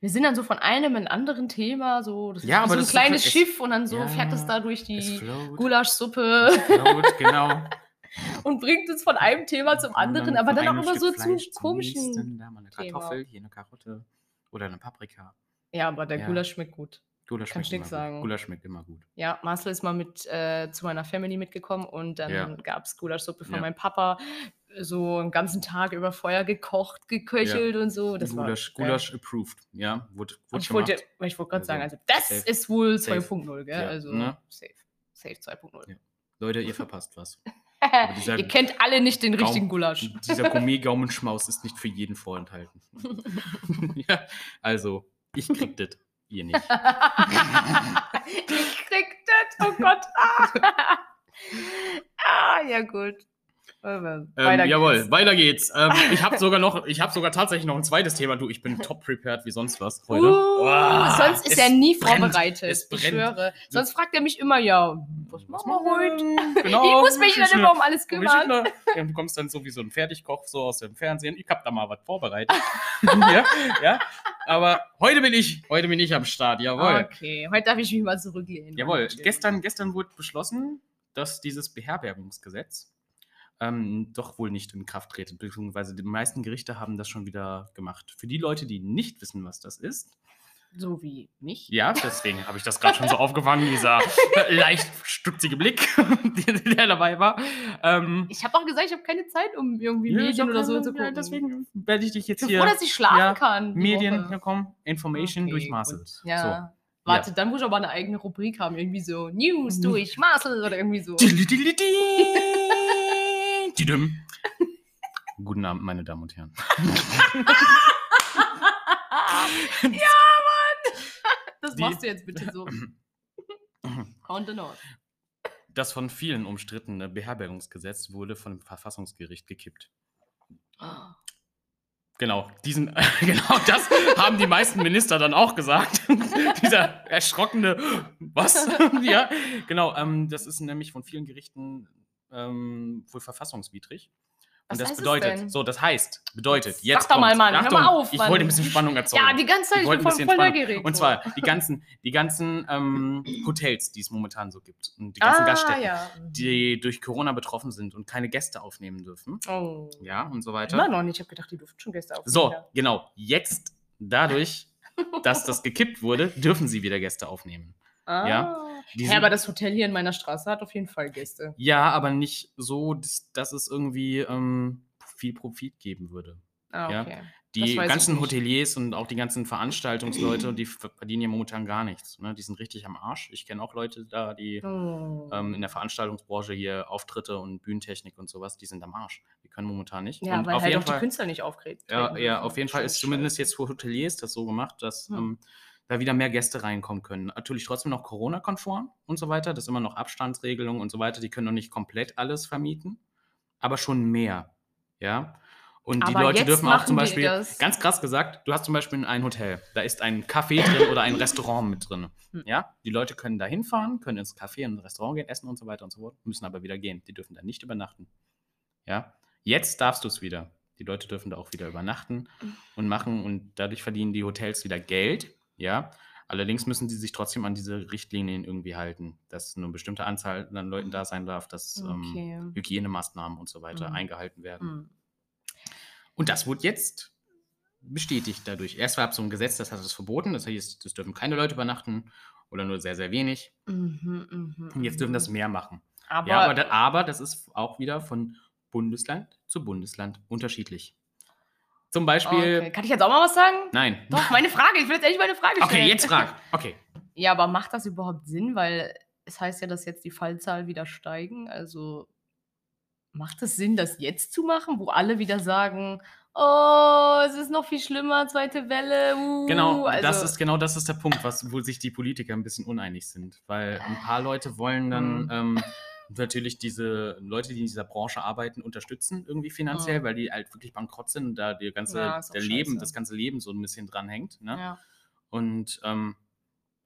wir sind dann so von einem in anderen Thema, so, das Ja, ist aber so ein kleines es- Schiff und dann so ja, fährt es da durch die. Gulaschsuppe genau. und bringt uns von einem Thema zum anderen, aber von dann auch immer so zu komischen. nächsten. Da mal eine Thema. Kartoffel, hier eine Karotte oder eine Paprika. Ja, aber der Ja. Gulasch schmeckt gut. Gulasch Kannst schmeckt immer sagen. gut. Gulasch schmeckt immer gut. Ja, Marcel ist mal mit äh, zu meiner Family mitgekommen und dann Ja. gab es Gulaschsuppe von Ja. meinem Papa. So einen ganzen Tag über Feuer gekocht, geköchelt und so. Das Gulasch, war. Gulasch approved. Ja, wurde, wurde ich wollte, ich wollte gerade Also, sagen, also das safe. ist wohl Safe. 2.0, gell? Ja, also ne? safe. Safe 2.0. Ja. Leute, ihr verpasst was. Ihr kennt alle nicht den Gaum- richtigen Gulasch. Dieser Gourmet-Gaumenschmaus ist nicht für jeden vorenthalten. ja, also, ich krieg das, ihr nicht. ich krieg das, oh Gott. Ah ja gut. Ähm, Weiter jawohl, geht's. weiter geht's. Ähm, ich habe sogar noch, ich habe sogar tatsächlich noch ein zweites Thema. Du, ich bin top prepared wie sonst was heute. Uh, Ah, sonst ist er nie brennt, vorbereitet. es Ich schwöre. Sonst fragt er mich immer, ja, was machen wir heute? Genau. ich muss mich dann immer um alles kümmern. Ja, du kommst dann so wie so ein Fertigkoch so aus dem Fernsehen. Ich hab da mal was vorbereitet. ja, ja. Aber heute bin ich, heute bin ich am Start. Jawohl. Okay, heute darf ich mich mal zurücklehnen. Jawohl. Äh, Gestern, gestern wurde beschlossen, dass dieses Beherbergungsgesetz ähm, doch wohl nicht in Kraft treten, beziehungsweise die meisten Gerichte haben das schon wieder gemacht. Für die Leute, die nicht wissen, was das ist, So wie mich. ja, deswegen habe ich das gerade schon so aufgefangen, dieser leicht stutzige Blick, der dabei war. Ähm, Ich habe auch gesagt, ich habe keine Zeit, um irgendwie ja, Medien oder so zu ja, gucken. deswegen werde ich dich jetzt ich bin hier froh, dass ich schlafen ja, kann. die Medien, ja, komm, Information Okay, durch Marcel. gut. Ja. So. Warte, dann muss ich aber eine eigene Rubrik haben. Irgendwie so News durch Marcel oder irgendwie so. Guten Abend, meine Damen und Herren. ja, Mann! Das Die- machst du jetzt bitte so. Count the North. Das von vielen umstrittene Beherbergungsgesetz wurde von dem Verfassungsgericht gekippt. Genau, diesen, genau das haben die meisten Minister dann auch gesagt. Dieser erschrockene, was? ja, genau, ähm, das ist nämlich von vielen Gerichten ähm, wohl verfassungswidrig. Und Was das bedeutet, so, das heißt, bedeutet, Sag jetzt. doch mal. Mann, hör mal Achtung, auf, Ich Mann. wollte ein bisschen Spannung erzeugen. Ja, die ganze Zeit, Ich ich bin voll, voll neugierig. Und zwar die ganzen, die ganzen ähm, Hotels, die es momentan so gibt. Und die ganzen ah, Gaststätten, ja. die durch Corona betroffen sind und keine Gäste aufnehmen dürfen. Oh. Ja, und so weiter. Immer noch nicht. Ich habe gedacht, die durften schon Gäste aufnehmen. So, genau. Jetzt, dadurch, dass das gekippt wurde, dürfen sie wieder Gäste aufnehmen. Ah. ja. Die Ja, aber das Hotel hier in meiner Straße hat auf jeden Fall Gäste. Ja, aber nicht so, dass, dass es irgendwie ähm, viel Profit geben würde. Ah, Ja. okay. Die weiß ich ganzen. Hoteliers und auch die ganzen Veranstaltungsleute, die verdienen ja momentan gar nichts. Ne? Die sind richtig am Arsch. Ich kenne auch Leute da, die Oh. ähm, in der Veranstaltungsbranche hier Auftritte und Bühnentechnik und sowas, die sind am Arsch. Die können momentan nicht. ja, und weil auf halt jeden auch die Fall, Künstler nicht auftreten. ja, ja, auf jeden Fall ist zumindest jetzt für Hoteliers das so gemacht, dass Hm. ähm, da wieder mehr Gäste reinkommen können. Natürlich trotzdem noch Corona-konform und so weiter. Das ist immer noch Abstandsregelungen und so weiter. Die können noch nicht komplett alles vermieten, aber schon mehr. Ja. Und die Aber Leute jetzt dürfen auch zum die Beispiel, das. ganz krass gesagt, du hast zum Beispiel ein Hotel, da ist ein Café drin oder ein Restaurant mit drin. Hm. Ja, die Leute können da hinfahren, können ins Café und Restaurant gehen, essen und so weiter und so fort, müssen aber wieder gehen. Die dürfen da nicht übernachten. Ja, jetzt darfst du es wieder. Die Leute dürfen da auch wieder übernachten und machen und dadurch verdienen die Hotels wieder Geld. Ja, allerdings müssen sie sich trotzdem an diese Richtlinien irgendwie halten, dass nur eine bestimmte Anzahl an Leuten da sein darf, dass ähm, Okay. Hygienemaßnahmen und so weiter Mhm. eingehalten werden. Hm. Und das wurde jetzt bestätigt dadurch. Erst gab es so ein Gesetz, das hat es verboten. Das heißt, es dürfen keine Leute übernachten oder nur sehr, sehr wenig. Mhm, mhm, Und jetzt dürfen mhm. das mehr machen. Aber, ja, aber, aber das ist auch wieder von Bundesland zu Bundesland unterschiedlich. Zum Beispiel. okay. Kann ich jetzt auch mal was sagen? Nein. Doch, meine Frage. Ich will jetzt endlich meine Frage stellen. Okay, jetzt frag. Okay. Ja, aber macht das überhaupt Sinn? Weil es heißt ja, dass jetzt die Fallzahlen wieder steigen. Also macht es Sinn, das jetzt zu machen, wo alle wieder sagen, oh, es ist noch viel schlimmer, zweite Welle. Uh, Genau, also, das ist genau das ist der Punkt, was, wo sich die Politiker ein bisschen uneinig sind. Weil ein paar Leute wollen dann Mhm. ähm, natürlich diese Leute, die in dieser Branche arbeiten, unterstützen, irgendwie finanziell, Mhm. weil die halt wirklich bankrott sind und da die ganze, Ja, der Leben, scheiße. das ganze Leben so ein bisschen dranhängt. Ne? Ja. Und ähm,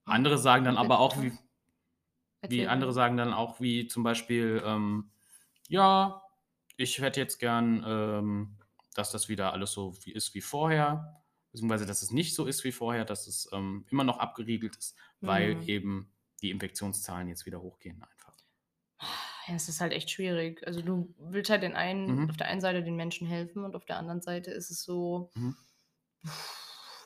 andere sagen dann aber auch, wie, wie andere sagen dann auch, wie zum Beispiel, ähm, ja, ich hätte jetzt gern, ähm, dass das wieder alles so wie ist wie vorher, beziehungsweise dass es nicht so ist wie vorher, dass es ähm, immer noch abgeriegelt ist, weil Mhm. eben die Infektionszahlen jetzt wieder hochgehen einfach. Ja, es ist halt echt schwierig. Also du willst halt den einen, Mhm. auf der einen Seite den Menschen helfen und auf der anderen Seite ist es so, Mhm.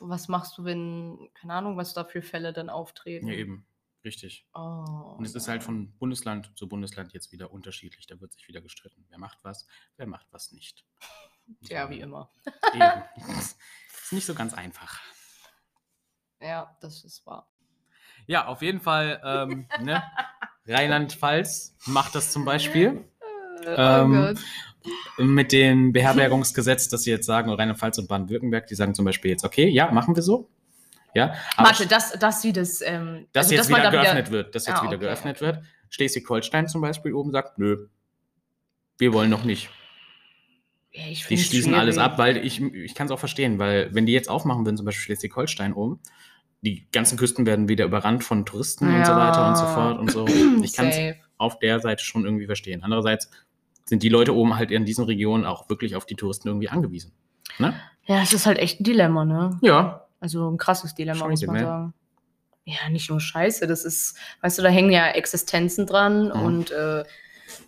was machst du, wenn, keine Ahnung, was da für Fälle dann auftreten? Ja, eben. Richtig. Oh, Und es ist halt nein. von Bundesland zu Bundesland jetzt wieder unterschiedlich. Da wird sich wieder gestritten. Wer macht was, wer macht was nicht. Ja, wie immer. Eben. ist nicht so ganz einfach. Ja, das ist wahr. Ja, auf jeden Fall, ähm, ne? Rheinland-Pfalz macht das zum Beispiel Ähm, mit dem Beherbergungsgesetz, dass sie jetzt sagen, Rheinland-Pfalz und Baden-Württemberg, die sagen zum Beispiel jetzt, okay, ja, machen wir so. Ja, Warte, dass, dass sie das. Ähm, dass also, jetzt man wieder geöffnet wird, dass jetzt Ah, wieder okay, geöffnet wird. Schleswig-Holstein zum Beispiel oben sagt, nö, wir wollen noch nicht. Ja, Die schließen alles schwierig. ab, weil ich, ich kann es auch verstehen, weil wenn die jetzt aufmachen würden, zum Beispiel Schleswig-Holstein oben, die ganzen Küsten werden wieder überrannt von Touristen und so Ja. weiter und so fort und so. Ich kann es auf der Seite schon irgendwie verstehen. Andererseits sind die Leute oben halt in diesen Regionen auch wirklich auf die Touristen irgendwie angewiesen. Ne? Ja, es ist halt echt ein Dilemma, ne? Ja, Also ein krasses Dilemma, muss Scheiße, man ne? sagen. Ja, nicht nur Scheiße, das ist, weißt du, da hängen ja Existenzen dran Mhm. und äh,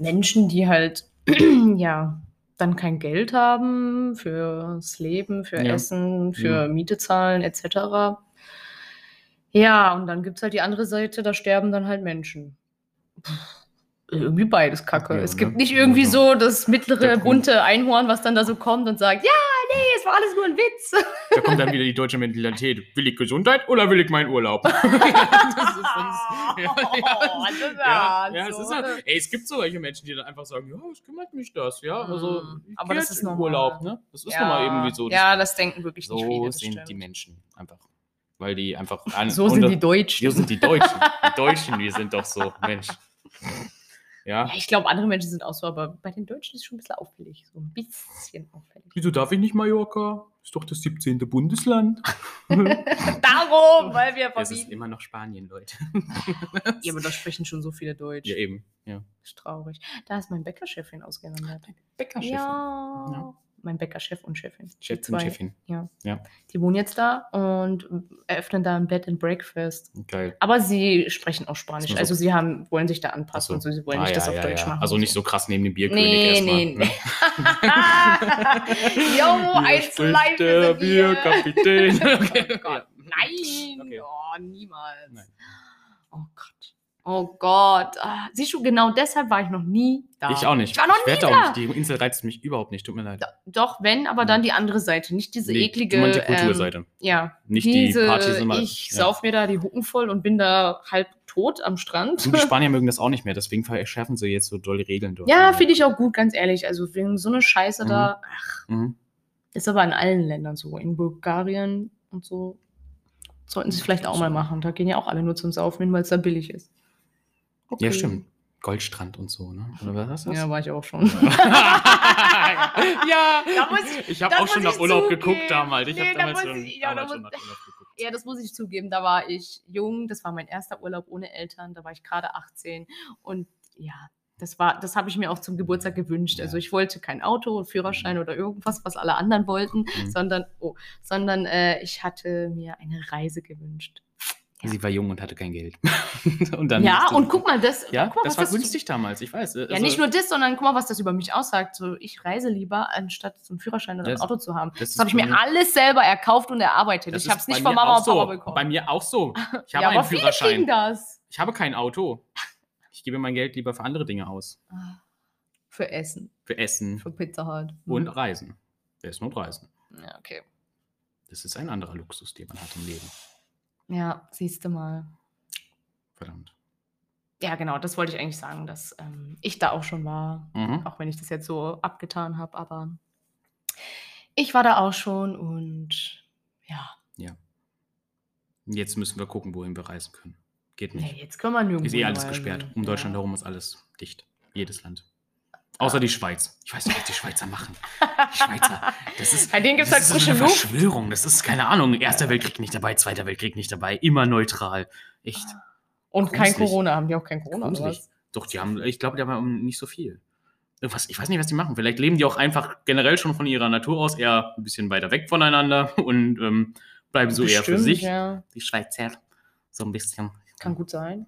Menschen, die halt, ja, dann kein Geld haben fürs Leben, für Ja. Essen, für Ja. Miete zahlen, etc. Ja, und dann gibt es halt die andere Seite, da sterben dann halt Menschen. Puh, irgendwie beides Kacke. Ja, es ne? gibt nicht irgendwie so das mittlere, bunte Einhorn, was dann da so kommt und sagt, ja, nee, es war alles nur ein Witz. da kommt dann wieder die deutsche Mentalität. Will ich Gesundheit oder will ich meinen Urlaub? das ist sonst, ja, ja, ja, es so, ist halt, ne? ey, es gibt solche Menschen, die dann einfach sagen, ja, es kümmert mich das, ja, also Mhm. ich Aber das ist normal. Urlaub, ne? Das ist ja, nun mal irgendwie so. Ja, das denken wirklich nicht so viele. das sind stimmt. die Menschen einfach, weil die einfach an, So sind unter- die Deutschen. Wir sind die Deutschen. Die Deutschen, wir sind doch so, Mensch. Ja. Ja, ich glaube, andere Menschen sind auch so, aber bei den Deutschen ist es schon ein bisschen auffällig. So ein bisschen auffällig. Wieso darf ich nicht Mallorca? Ist doch das 17. Bundesland. Darum, weil wir es ist verbieten. immer noch Spanien, Leute. Ja, aber da sprechen schon so viele Deutsch. Ja, eben. Ja. Ist traurig. Da ist mein Bäckerchefin ausgewandert. Bäckerchefin. Ja. Ja. Mein Bäckerchef und Chefin. Chef und. Chefin. Die wohnen jetzt da und eröffnen da ein Bed and Breakfast. Geil. Aber sie sprechen auch Spanisch. Also sie haben, wollen sich da anpassen so. und so. Sie wollen Ah, nicht ja, das auf ja, Deutsch ja. machen. Also nicht so krass neben dem Bierkönig Nee, erstmal. nee, ne? Jo, Hier eins spricht live der. Bierkapitän. Oh Gott. Nein, Okay. oh, niemals. Nein. Oh Gott. Oh Gott. Ah, siehst du, genau deshalb war ich noch nie da. Ich auch nicht. Ich war noch ich nie da. auch nicht. Die Insel reizt mich überhaupt nicht. Tut mir leid. Doch, wenn, aber dann die andere Seite. Nicht diese Nee, eklige. Du meinst die ähm, Kulturseite. ja. Nicht die diese, Partys immer- Ich ja. sauf mir da die Hucken voll und bin da halb tot am Strand. Und die Spanier mögen das auch nicht mehr. Deswegen verschärfen sie jetzt so dolle Regeln dort. Ja, finde ich auch gut, ganz ehrlich. Also wegen so eine Scheiße Mhm. da. Ach, Mhm. ist aber in allen Ländern so. In Bulgarien und so. Sollten sie vielleicht auch mal machen. Da gehen ja auch alle nur zum Saufen hin, weil es da billig ist. Okay. Ja, stimmt. Goldstrand und so, ne? Oder was ist das? Ja, war ich auch schon. ja, Da muss ich- ich habe auch schon nach Urlaub zugeben. geguckt damals. Ich Nee, habe da damals schon, ich- ja, da damals muss- schon nach Urlaub geguckt. Ja, das muss ich zugeben. Da war ich jung. Das war mein erster Urlaub ohne Eltern. Da war ich gerade 18. Und ja, das war, das habe ich mir auch zum Geburtstag gewünscht. Ja. Also ich wollte kein Auto, Führerschein oder irgendwas, was alle anderen wollten, Mhm. sondern, oh, sondern äh, ich hatte mir eine Reise gewünscht. Ja. Sie war jung und hatte kein Geld. und dann ja, und guck mal, das, Ja, guck mal, das war das günstig damals, ich weiß. Ja, nicht nur das, sondern guck mal, was das über mich aussagt. So, ich reise lieber, anstatt so einen Führerschein oder Das- ein Auto zu haben. das Das, habe ich mir alles selber erkauft und erarbeitet. Ich habe es nicht von Mama und Papa so. bekommen. Bei mir auch so. Ich habe ja, einen aber Führerschein. das. Ich habe kein Auto. Ich gebe mein Geld lieber für andere Dinge aus. Für Essen, Für Essen für Pizza Hut. und Reisen. Ist nur Reisen? Ja, okay. Das ist ein anderer Luxus, den man hat im Leben. Ja, siehst du mal. Verdammt. Ja, genau, das wollte ich eigentlich sagen, dass ähm, ich da auch schon war. Mhm. Auch wenn ich das jetzt so abgetan habe, aber ich war da auch schon und ja, Jetzt müssen wir gucken, wohin wir reisen können. Geht nee, nicht. jetzt können wir nirgendwo Ist eh alles reisen. gesperrt. Um Deutschland ja. herum ist alles dicht. Jedes Land. Außer die Schweiz. Ich weiß nicht, was die Schweizer machen. Die Schweizer. Das ist, Bei denen gibt's das halt so frische eine Luft. Verschwörung. Das ist keine Ahnung. Erster Weltkrieg nicht dabei, Zweiter Weltkrieg nicht dabei. Immer neutral. Echt. Und kein Gruselig. Corona. Haben die auch kein Corona oder was? Doch, die haben, ich glaube, die haben nicht so viel. Irgendwas, ich weiß nicht, was die machen. Vielleicht leben die auch einfach generell schon von ihrer Natur aus eher ein bisschen weiter weg voneinander und ähm, bleiben so eher für Bestimmt, sich. Ja. Die Schweizer. So ein bisschen. Kann gut sein.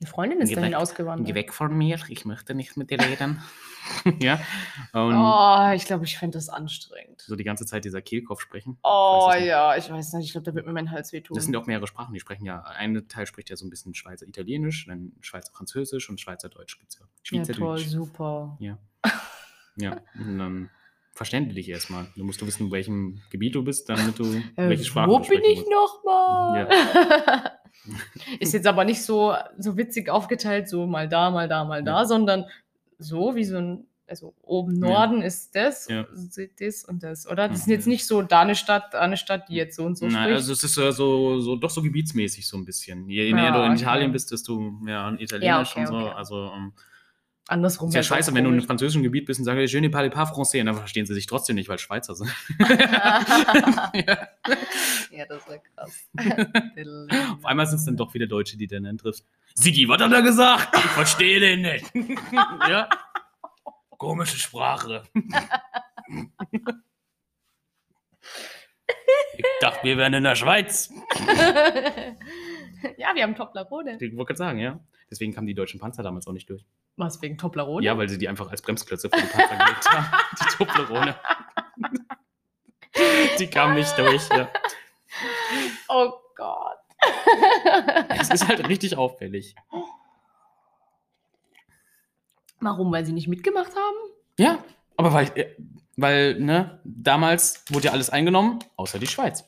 Eine Freundin ist Geh dahin weg. ausgewandert. Geh weg von mir, ich möchte nicht mit dir reden. ja. Und Oh, ich glaube, ich fände das anstrengend. so die ganze Zeit dieser Kehlkopf sprechen. Oh ja, ich weiß nicht. Ich glaube, da wird mir mein Hals wehtun. Das sind ja auch mehrere Sprachen. Die sprechen ja, ein Teil spricht ja so ein bisschen Schweizer Italienisch, dann Schweizer Französisch und Schweizer Deutsch gibt es ja. ja, toll, super. Ja. Ja. Und dann verstände dich erstmal. Du musst du wissen, in welchem Gebiet du bist, damit du Äh, welche Sprache wo du bin ich nochmal? Ist jetzt aber nicht so, so witzig aufgeteilt, so mal da, mal da, mal da, Ja. sondern so wie so ein, also oben Ja. Norden ist das, Ja. das und das, oder? Das Mhm. sind jetzt nicht so da eine Stadt, da eine Stadt, die jetzt so und so Nein, spricht. also es ist äh, so, so doch so gebietsmäßig so ein bisschen. Je Ja, näher du in okay. Italien bist, desto mehr Italienisch okay, und so. okay. Also ähm, Andersrum. ist ja scheiße, wenn du in einem französischen Gebiet bist und sagst, je ne parle pas français, und dann verstehen sie sich trotzdem nicht, weil Schweizer sind. ja, das wäre krass. Auf einmal sind es dann doch wieder Deutsche, die der dann trifft. Sigi, was hat er gesagt? Ich verstehe den nicht. ja? Komische Sprache. ich dachte, wir wären in der Schweiz. ja, wir haben Toblerone. Ich wollte gerade sagen, ja. Deswegen kamen die deutschen Panzer damals auch nicht durch. Was, wegen Toblerone? Ja, weil sie die einfach als Bremsklötze vor die Panzer gelegt haben. Die Toblerone. die kamen nicht durch. Ja. Oh Gott. Es ist halt richtig auffällig. Warum? Weil sie nicht mitgemacht haben? Ja, aber weil, äh, weil, ne, damals wurde ja alles eingenommen, außer die Schweiz.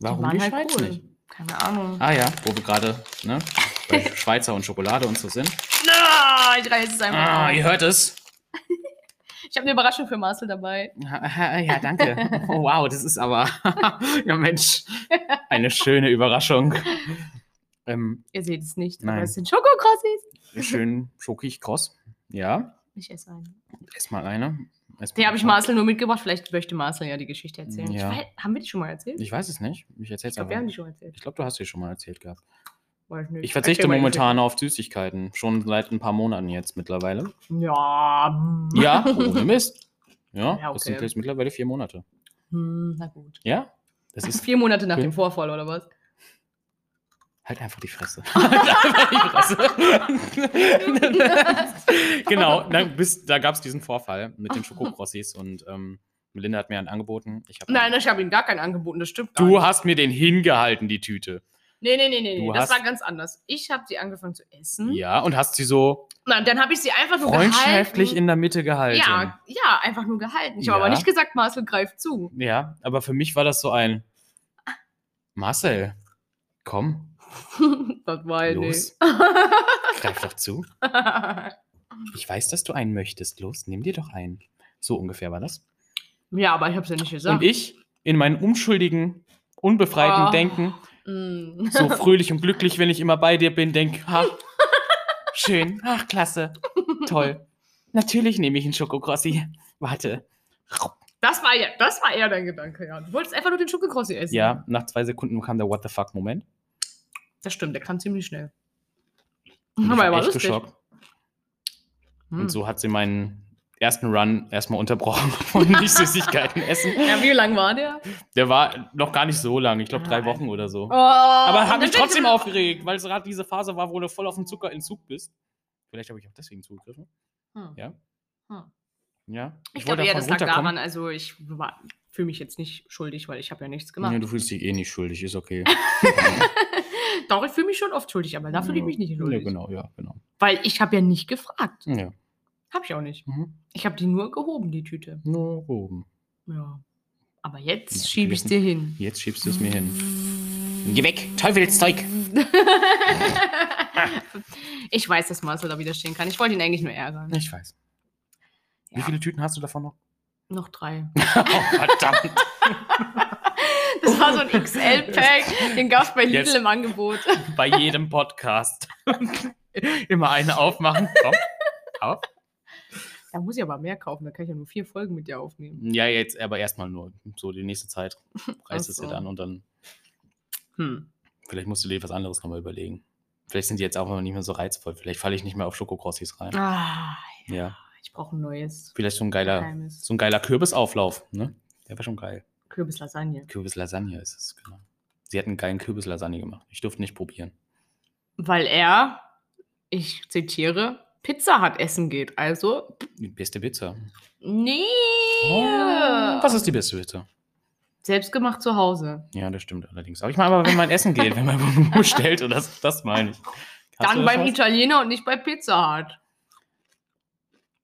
Warum die, waren halt Schweiz cool. nicht? Keine Ahnung. Ah ja, wo wir gerade, ne, bei Schweizer und Schokolade und so sind. Ah, ich reiße es einfach Ah, auf. ihr hört es. Ich habe eine Überraschung für Marcel dabei. Ja, danke. Oh, wow, das ist aber, ja Mensch, eine schöne Überraschung. Ähm, Ihr seht es nicht, Nein. aber es sind Schokokrossis. schön schokig kross. Ja, Ich esse einen. ess mal eine. Die mal habe ich eine. Marcel nur mitgebracht. Vielleicht möchte Marcel ja die Geschichte erzählen. Ja. Ich weiß, haben wir die schon mal erzählt? Ich weiß es nicht. Ich Ich glaube, aber. wir haben die schon erzählt. Ich glaube, du hast sie schon mal erzählt gehabt. Nicht. Ich verzichte die momentan auf Süßigkeiten. Schon seit ein paar Monaten jetzt mittlerweile. Ja. Ja, ohne Mist. Ja, Ja, das okay. sind jetzt mittlerweile vier Monate. Hm, na gut. Ja, das ist Vier Monate nach Cool. dem Vorfall, oder was? Halt einfach die Fresse. halt einfach die Fresse. genau, dann, bis, da gab es diesen Vorfall mit den Schokokrossis und ähm, Melinda hat mir einen angeboten. Ich hab Nein, ich habe ihm gar keinen angeboten. Das stimmt gar du nicht. hast mir den hingehalten, die Tüte. Nee, nee, nee, nee. Nee. Das war ganz anders. Ich habe sie angefangen zu essen. Ja, und hast sie so Na, dann habe ich sie einfach nur freundschaftlich gehalten. in der Mitte gehalten. Ja, ja, einfach nur gehalten. Ich habe Ja. aber nicht gesagt, Marcel greift zu. Ja, aber für mich war das so ein Marcel, komm, das war ja los, greif doch zu. Ich weiß, dass du einen möchtest. Los, nimm dir doch einen. So ungefähr war das. ja, aber ich habe es ja nicht gesagt. Und ich in meinem unschuldigen, unbefreiten Oh. Denken, Mm. so fröhlich und glücklich, wenn ich immer bei dir bin, denk, ha, schön, ach, klasse, toll. Natürlich nehme ich einen Schokokrossi. Warte. Das war ja, das war eher dein Gedanke, ja. Du wolltest einfach nur den Schokokrossi essen. Ja, nach zwei Sekunden kam der What the fuck-Moment. Das stimmt, der kam ziemlich schnell. Und ich Aber war echt lustig. geschockt. Hm. Und so hat sie meinen ersten Run erstmal unterbrochen von nicht Süßigkeiten essen. Ja, wie lang war der? Der war noch gar nicht so lang, ich glaube drei. Wochen oder so. Oh, Aber und hat mich trotzdem aufgeregt, weil es gerade diese Phase war, wo du voll auf dem Zuckerentzug bist. Vielleicht habe ich auch deswegen zugegriffen. Hm. Ja. Hm. Ja. Ich, glaube eher, das lag daran, also ich fühle mich jetzt nicht schuldig, weil ich habe ja nichts gemacht. Nee, du fühlst dich eh nicht schuldig, ist okay. Doch, ich fühle mich schon oft schuldig, aber da fühle ich mich nicht Ja, schuldig. genau, ja, genau. Weil ich habe ja nicht gefragt. Ja. Habe ich auch nicht. Mhm. Ich habe die nur gehoben, die Tüte. Nur oben. Ja. Aber jetzt Ja, schiebe ich es dir hin. Jetzt schiebst du es mir hin. Geh weg, Teufelszeug! ich weiß, dass Marcel da widerstehen kann. Ich wollte ihn eigentlich nur ärgern. Ich weiß. Wie Ja. viele Tüten hast du davon noch? Noch drei. Oh, verdammt. Das war so ein XL-Pack. Den gab es bei Lidl im Angebot. Bei jedem Podcast. Immer eine aufmachen. Komm. Auf. Da muss ich aber mehr kaufen. Da kann ich ja nur vier Folgen mit dir aufnehmen. Ja, jetzt aber erstmal nur. So die nächste Zeit reißt es dir so. dann und dann. Hm. Vielleicht musst du dir was anderes nochmal überlegen. Vielleicht sind die jetzt auch noch nicht mehr so reizvoll. Vielleicht falle ich nicht mehr auf Schokokrossis rein. Ah, Ja. ich brauche ein neues. Vielleicht so ein geiler, Geheimnis. so ein geiler Kürbisauflauf. Ne? Der wäre schon geil. Kürbislasagne. Kürbislasagne ist es, genau. Sie hat einen geilen Kürbislasagne gemacht. Ich durfte nicht probieren. Weil er, ich zitiere, Pizza Hut essen geht. Also, Die beste Pizza. nee. Oh, was ist die beste Pizza? Selbstgemacht zu Hause. Ja, das stimmt allerdings. Aber ich meine, aber wenn man essen geht, wenn man bestellt, oder das, das meine ich. Hast Dann beim was? Italiener und nicht bei Pizza Hut.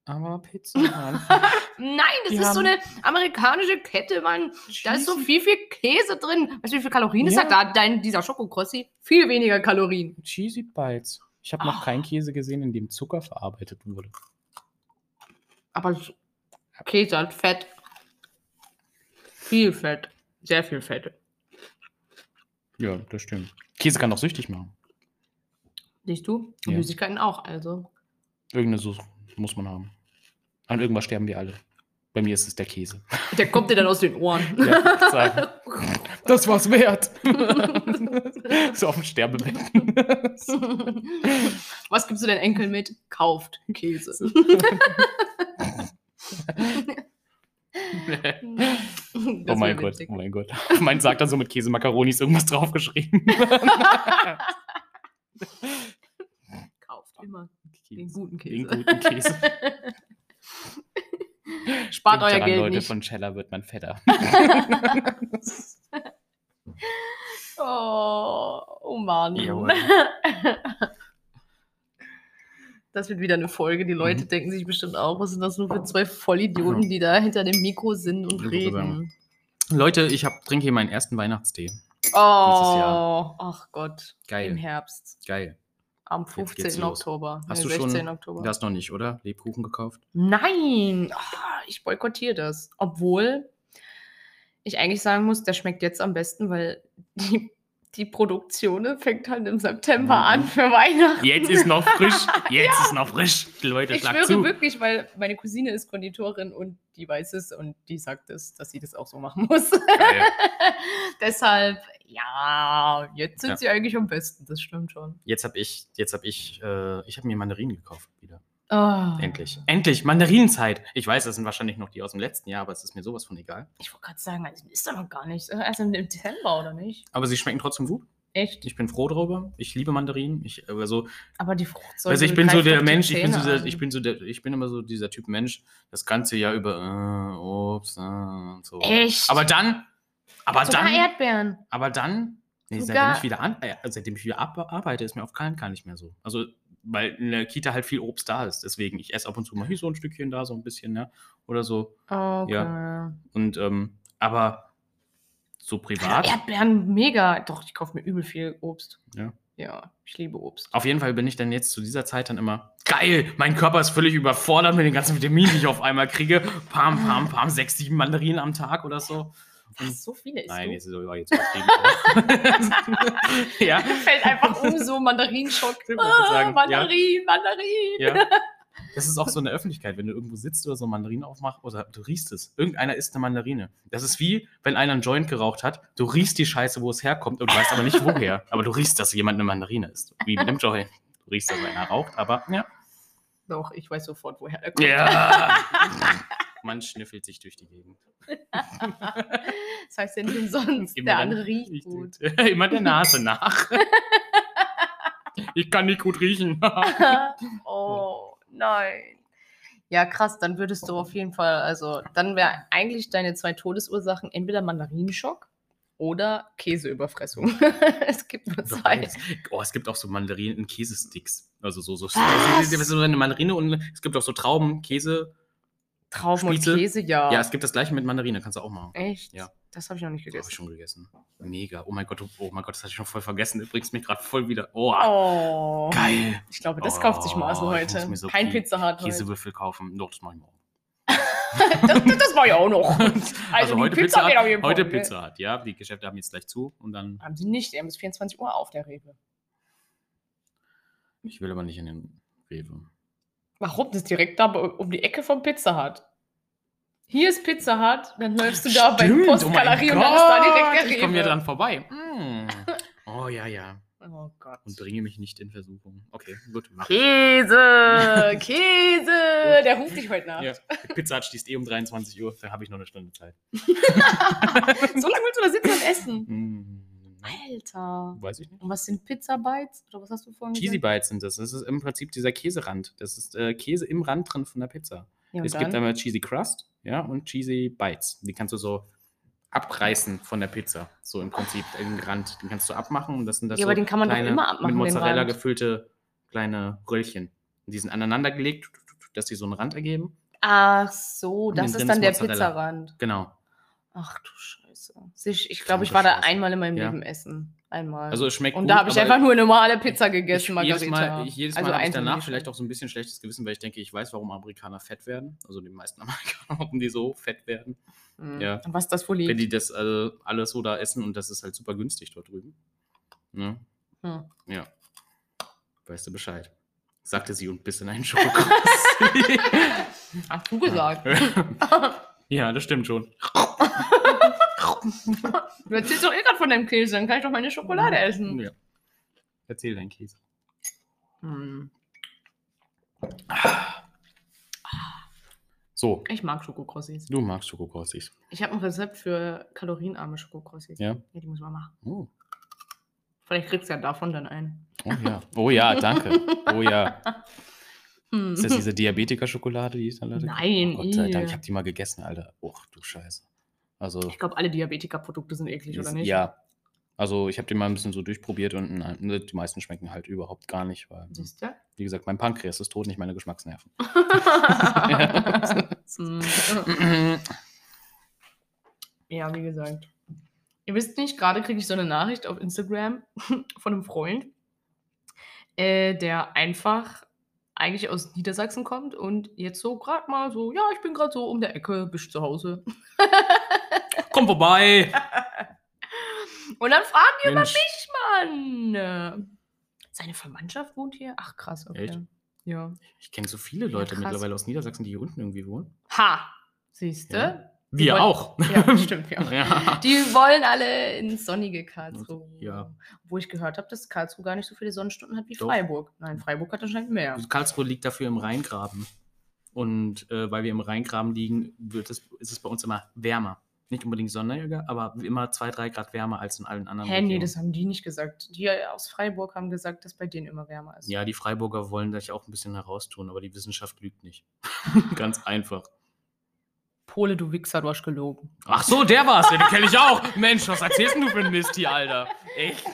Aber Pizza. Mann. Nein, das Die ist so eine amerikanische Kette, Mann. Da ist so viel, viel Käse drin. Weißt du, wie viel Kalorien Ja. hat? Da dein, dieser Schokokrossi viel weniger Kalorien. Cheesy Bites. Ich habe noch keinen Käse gesehen, in dem Zucker verarbeitet wurde. Aber Käse hat Fett. Viel Fett. Sehr viel Fett. Ja, das stimmt. Käse kann auch süchtig machen. Siehst du? Ja. Süßigkeiten auch, also. Irgendeine Soße muss man haben. An irgendwas sterben wir alle. Bei mir ist es der Käse. Der kommt dir dann aus den Ohren. Ja. Das war's wert. so auf dem Sterbebett. Was gibst du deinen Enkel mit? Kauft Käse. oh mein Gott, oh mein Gott. Mein sagt dann so mit Käse Makaronis irgendwas draufgeschrieben. Kauft immer den guten Den Käse. guten Käse. Spart euer daran, Geld Leute, nicht. von Cheddar wird man fetter. oh, oh Mann. Jawohl. Das wird wieder eine Folge. Die Leute Mhm. denken sich bestimmt auch, was sind das nur für zwei Vollidioten, die da hinter dem Mikro sind und reden. Leute, ich hab, trinke hier meinen ersten Weihnachtstee. Oh, ach Gott. Geil. Im Herbst. Geil. Am Jetzt 15. geht's los. Oktober. Hast Nee, du schon 16. Oktober. Das noch nicht, oder? Lebkuchen gekauft? Nein, Ah, ich boykottiere das. Obwohl ich eigentlich sagen muss, der schmeckt jetzt am besten, weil die, die Produktion fängt halt im September Mhm. an für Weihnachten. Jetzt ist noch frisch. Jetzt ist noch frisch. Die Leute, ich schwöre zu. wirklich, weil meine Cousine ist Konditorin und die weiß es und die sagt es, dass sie das auch so machen muss. Deshalb, ja, jetzt sind Ja. sie eigentlich am besten, das stimmt schon. Jetzt habe ich, jetzt habe ich, äh, ich habe mir Mandarinen gekauft wieder. Ah. Endlich. Endlich. Mandarinenzeit. Ich weiß, das sind wahrscheinlich noch die aus dem letzten Jahr, aber es ist mir sowas von egal. Ich wollte gerade sagen, also, ist doch noch gar nicht. Erst im Dezember, oder nicht? Aber sie schmecken trotzdem gut. Echt? Ich bin froh darüber. Ich liebe Mandarinen. Ich, also, Aber die Fruchtsäure. also ich bin so der Mensch, ich bin so an. ich bin so der, ich bin immer so dieser Typ Mensch, das ganze Jahr über äh, Obst äh, und so. Echt? Aber dann, aber Sogar dann, Erdbeeren. aber dann, nee, seitdem ich wieder an, äh, seitdem ich wieder ab, arbeite, ist mir auf keinen gar nicht mehr so. Also weil in der Kita halt viel Obst da ist, deswegen ich esse ab und zu mal hier so ein Stückchen da so ein bisschen, ne, oder so. Okay. Und ähm, aber so Ja. privat. Erdbeeren, mega. Doch, ich kaufe mir übel viel Obst. Ja. Ja, ich liebe Obst. Auf jeden Fall bin ich dann jetzt zu dieser Zeit dann immer geil. Mein Körper ist völlig überfordert mit den ganzen Vitaminen, die ich auf einmal kriege. Pam, pam, pam, sechs, sieben Mandarinen am Tag oder so. Was, so viele isst Nein, du? jetzt ist aber jetzt übertrieben. ja. Fällt einfach um so Mandarinschock. Wollte Ah, sagen, ja. Mandarin, Mandarin. Ja. Das ist auch so in der Öffentlichkeit, wenn du irgendwo sitzt oder so Mandarine aufmachst oder du riechst es. Irgendeiner isst eine Mandarine. Das ist wie, wenn einer einen Joint geraucht hat, du riechst die Scheiße, wo es herkommt und weißt aber nicht woher. Aber du riechst, dass jemand eine Mandarine isst. Wie mit dem Joint. Du riechst, dass einer raucht, aber ja. Doch, ich weiß sofort, woher der kommt. Ja. Man schnüffelt sich durch die Gegend. Das heißt ja nicht umsonst. Immer der andere riecht gut. Immer der Nase nach. ich kann nicht gut riechen. oh, nein. Ja, krass, dann würdest du auf jeden Fall, also dann wäre eigentlich deine zwei Todesursachen entweder Mandarinenschock oder Käseüberfressung. es gibt nur zwei. Oh, es gibt auch so Mandarinen in Käsesticks. Also so, so, Was? so, so eine Mandarine und es gibt auch so Trauben, Käse. Trauben und Spieße? Käse, ja. Ja, es gibt das gleiche mit Mandarine, kannst du auch machen. Echt? Ja. Das habe ich noch nicht Habe gegessen. ich schon gegessen. Mega. Oh mein Gott, oh mein Gott, das hatte ich schon voll vergessen. Du bringst mich gerade voll wieder. Oh, Oh. geil. Ich glaube, das kauft sich Marcel Oh, heute. so Kein Pizza heute. Käsewürfel kaufen. Doch, das mache ich morgen. das, das, das war ja auch noch. Also, die heute Pizza Pizza, Fall, heute ne? Pizza Hut, ja. Die Geschäfte haben jetzt gleich zu und dann. Haben sie nicht, die haben bis 24 Uhr auf der Rewe. Ich will aber nicht in den Rewe. Warum? Das ist direkt da um die Ecke vom Pizza Hut. Hier ist Pizza Hut, dann läufst du da bei Stimmt, Postgalerie oh und dann ist da direkt der Rewe. Ich komme ja dran vorbei. Mm. Oh ja, ja. Oh Gott. Und bringe mich nicht in Versuchung. Okay, gut, mach. Käse, Käse, der ruft dich heute nach. Ja, Pizza Hut schließt eh um 23 Uhr, da habe ich noch eine Stunde Zeit. So lange willst du da sitzen und essen? Mm, Alter. Weiß ich nicht. Und was sind Pizza Bites? Oder was hast du vorhin Cheesy gesagt? Bites sind das. Das ist im Prinzip dieser Käserand. Das ist äh, Käse im Rand drin von der Pizza. Ja, es gibt dann? einmal Cheesy Crust, ja, und Cheesy Bites. Die kannst du so abreißen von der Pizza. So im Prinzip den Rand. Den kannst du abmachen und das sind das Ja, so aber den kann man doch kleine, immer abmachen, mit Mozzarella gefüllte kleine Röllchen. Und die sind aneinander gelegt, dass die so einen Rand ergeben. Ach so, Und das ist dann ist der. Pizzarand. Genau. Ach du Scheiße. Ich, ich glaube, ich war da Scheiße. einmal in meinem Ja. Leben essen. Einmal. Also es schmeckt und gut, da habe ich einfach nur normale Pizza ich, gegessen, jedes Margarita. Mal, ich, jedes Mal Also habe ich danach vielleicht auch so ein bisschen schlechtes Gewissen, weil ich denke, ich weiß, warum Amerikaner fett werden. Also die meisten Amerikaner, warum die so fett werden. Hm. ja. Und was das wohl Wenn liegt. die das äh, alles so da essen und das ist halt super günstig dort drüben. Ne? Hm. Ja. Weißt du Bescheid. Sagte sie und biss in einen Schokokross. Hast du gesagt. ja, das stimmt schon. du erzählst doch eh gerade von deinem Käse, dann kann ich doch meine Schokolade essen. Ja. Erzähl deinen Käse. Hm. So, Ich mag Schokokrossis. du magst Schokokrossis. Ich habe ein Rezept für kalorienarme Schokokrossis. Ja? Ja, die muss man machen. Oh. Vielleicht kriegst du ja davon dann einen. oh ja. Oh ja, danke. Oh ja. Hm. Ist das diese Diabetiker-Schokolade, die ich da leider- Nein, Oh Gott sei Dank, ich habe die mal gegessen, Alter. Och, du Scheiße. Also, Ich glaube, alle Diabetiker-Produkte sind eklig, oder nicht? ja. Also, ich habe die mal ein bisschen so durchprobiert und nein, ne, die meisten schmecken halt überhaupt gar nicht, weil, Siehst du? wie gesagt, mein Pankreas ist tot, nicht meine Geschmacksnerven. Hm. ja, wie gesagt. Ihr wisst nicht, gerade kriege ich so eine Nachricht auf Instagram von einem Freund, äh, der einfach eigentlich aus Niedersachsen kommt und jetzt so gerade mal so, ja, ich bin gerade so um der Ecke, bist zu Hause. Komm vorbei! Und dann fragen die über Mensch. mich, Mann. Seine Verwandtschaft wohnt hier? Ach, krass, okay. Echt? Ja. Ich kenne so viele Leute krass. mittlerweile aus Niedersachsen, die hier unten irgendwie wohnen. Ha! Siehst du? Ja. Wir wollen- auch. Ja, stimmt, ja. ja. Die wollen alle ins sonnige Karlsruhe. Ja. Wo ich gehört habe, dass Karlsruhe gar nicht so viele Sonnenstunden hat wie Doch. Freiburg. Nein, Freiburg hat anscheinend mehr. Also Karlsruhe liegt dafür im Rheingraben. Und äh, weil wir im Rheingraben liegen, wird es, ist es bei uns immer wärmer. Nicht unbedingt sonniger, aber immer zwei, drei Grad wärmer als in allen anderen Hä, nee, Regionen. das haben die nicht gesagt. Die aus Freiburg haben gesagt, dass bei denen immer wärmer ist. Ja, die Freiburger wollen sich auch ein bisschen heraustun, aber die Wissenschaft lügt nicht. Ganz einfach. Pole, du Wichser, du hast gelogen. Ach so, der war's. Ja, den kenne ich auch. Mensch, was erzählst denn du für ein Mist hier, Alter? Echt?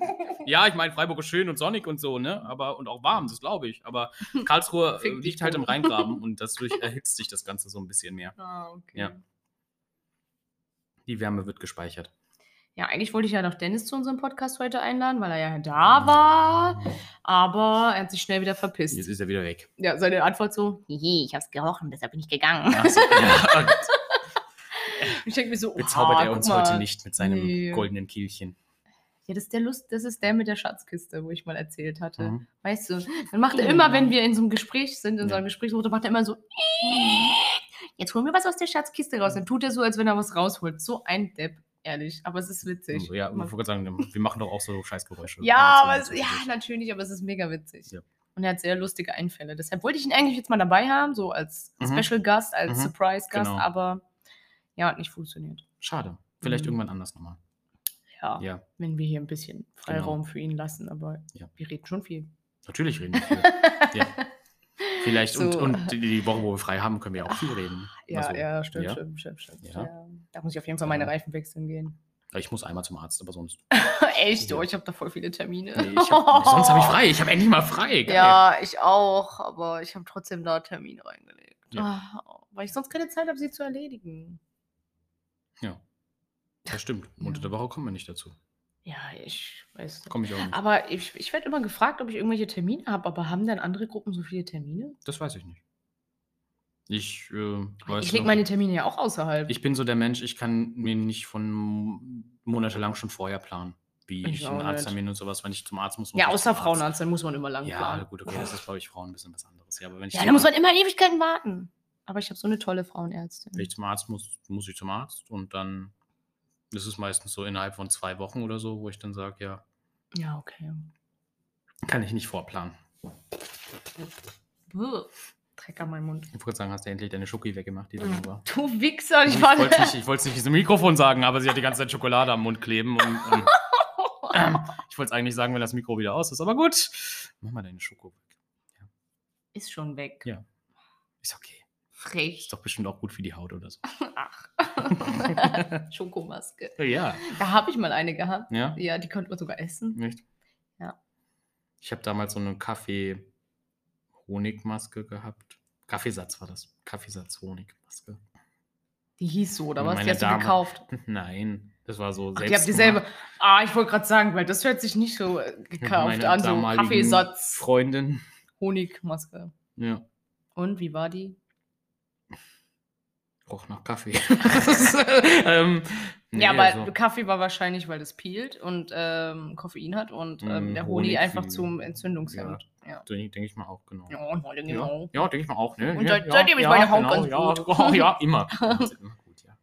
ja, ich meine, Freiburg ist schön und sonnig und so, ne? Aber, und auch warm, das glaube ich. Aber Karlsruhe äh, liegt halt im. Rheingraben und dadurch erhitzt sich das Ganze so ein bisschen mehr. Ah, okay. Ja. Die Wärme wird gespeichert. Ja, eigentlich wollte ich ja noch Dennis zu unserem Podcast heute einladen, weil er ja da war. Aber er hat sich schnell wieder verpisst. Jetzt ist er wieder weg. Ja, seine Antwort so, Hihi, ich hab's gerochen, deshalb bin ich gegangen. Ach so, ja, und ich denke mir so, bezaubert er uns mal. heute nicht mit seinem Nee. goldenen Kielchen. Ja, das ist der Lust, das ist der mit der Schatzkiste, wo ich mal erzählt hatte. Mhm. Weißt du, dann macht er immer, wenn wir in so einem Gespräch sind, in so Ja. einem Gesprächsrunde, macht er immer so, jetzt holen wir was aus der Schatzkiste raus. Dann tut er so, als wenn er was rausholt. So ein Depp, ehrlich. Aber es ist witzig. Ja, ich wollte sagen, wir machen doch auch so Scheißgeräusche. ja, Aber es, ja, natürlich- aber es ist mega witzig. Ja. Und er hat sehr lustige Einfälle. Deshalb wollte ich ihn eigentlich jetzt mal dabei haben, so als Mhm. Special Gast, als Mhm. Surprise Gast, Genau. aber ja, hat nicht funktioniert. Schade. Vielleicht Mhm. irgendwann anders nochmal. Ja, Ja, wenn wir hier ein bisschen Freiraum für ihn lassen, aber Ja. wir reden schon viel. natürlich reden wir viel. ja. Vielleicht, und, So. und die- die Woche, wo wir frei haben, können wir auch viel reden. Ja, Also, ja, stimmt, ja. stimmt, stimmt, stimmt. Ja. Ja. Da muss ich auf jeden Fall meine. Reifen wechseln gehen. Ich muss einmal zum Arzt, aber sonst. Echt? Oh, ich habe da voll viele Termine. Nee, ich hab, sonst habe ich frei. Ich habe endlich mal frei. Geil. Ja, ich auch, aber ich habe trotzdem da Termine reingelegt. Ah, weil ich sonst keine Zeit habe, sie zu erledigen. ja. Das stimmt. Unter der Woche kommen wir nicht dazu. Ja, ich weiß. nicht. Komme ich auch nicht. Aber ich, ich werde immer gefragt, ob ich irgendwelche Termine habe, aber haben denn andere Gruppen so viele Termine? Das weiß ich nicht. Ich äh, weiß ich lege noch- meine Termine ja auch außerhalb. Ich bin so der Mensch, ich kann mir nicht von monatelang schon vorher planen. Wie Ich ich auch einen nicht. Arzttermin und sowas, wenn ich zum Arzt muss. muss ja, ich außer zum Arzt. Frauenarzt, dann muss man immer lang Ja, planen. gut, okay, das ist, glaube ich, Frauen ein bisschen was anderes. Ja, aber wenn ich, Ja, zum da muss man immer Ewigkeiten warten. Aber ich habe so eine tolle Frauenärztin. wenn ich zum Arzt muss, muss ich zum Arzt und dann ist es meistens so innerhalb von zwei Wochen oder so, wo ich dann sage, ja, Ja, okay. kann ich nicht vorplanen. Buh. Dreck an meinem Mund. Ich wollte sagen, hast du endlich deine Schoki weggemacht, die da war. Du Wichser, ich Ich war wollte es nicht, ich wollt's nicht ins Mikrofon sagen, aber sie hat die ganze Zeit Schokolade am Mund kleben und, und Ähm, ich wollte es eigentlich sagen, wenn das Mikro wieder aus ist, aber gut. Mach mal deine Schoko weg. Ist schon weg. Ja. Ist okay. Frech. Ist doch bestimmt auch gut für die Haut oder so. Ach. Schokomaske. Ja. Da habe ich mal eine gehabt. Ja? Ja, die konnte man sogar essen. Nicht? Ja. Ich habe damals so eine Kaffee-Honigmaske gehabt. Kaffeesatz war das. Kaffeesatz-Honigmaske. Die hieß so, oder was? Die hast Dame- du gekauft. Nein, das war so Ach, die habt ihr selber. Ah, ich wollte gerade sagen, weil das hört sich nicht so äh, gekauft an. So Kaffeesatz, Freundin. Honigmaske. Ja. Und wie war die? Roch nach Kaffee. ähm, nee, ja, aber also- Kaffee war wahrscheinlich, weil das peelt und ähm, Koffein hat und ähm, Mm, der Honig, Honig einfach zum Entzündungshemd. Ja. Denke denk ich mal auch, genau. Ja, ja, Ja, genau. ja denke ich mal auch. Ne? Und ja, seit- seitdem ist meine Haut ganz ja, gut. Ja, ja, immer. Ja, ist immer gut, ja.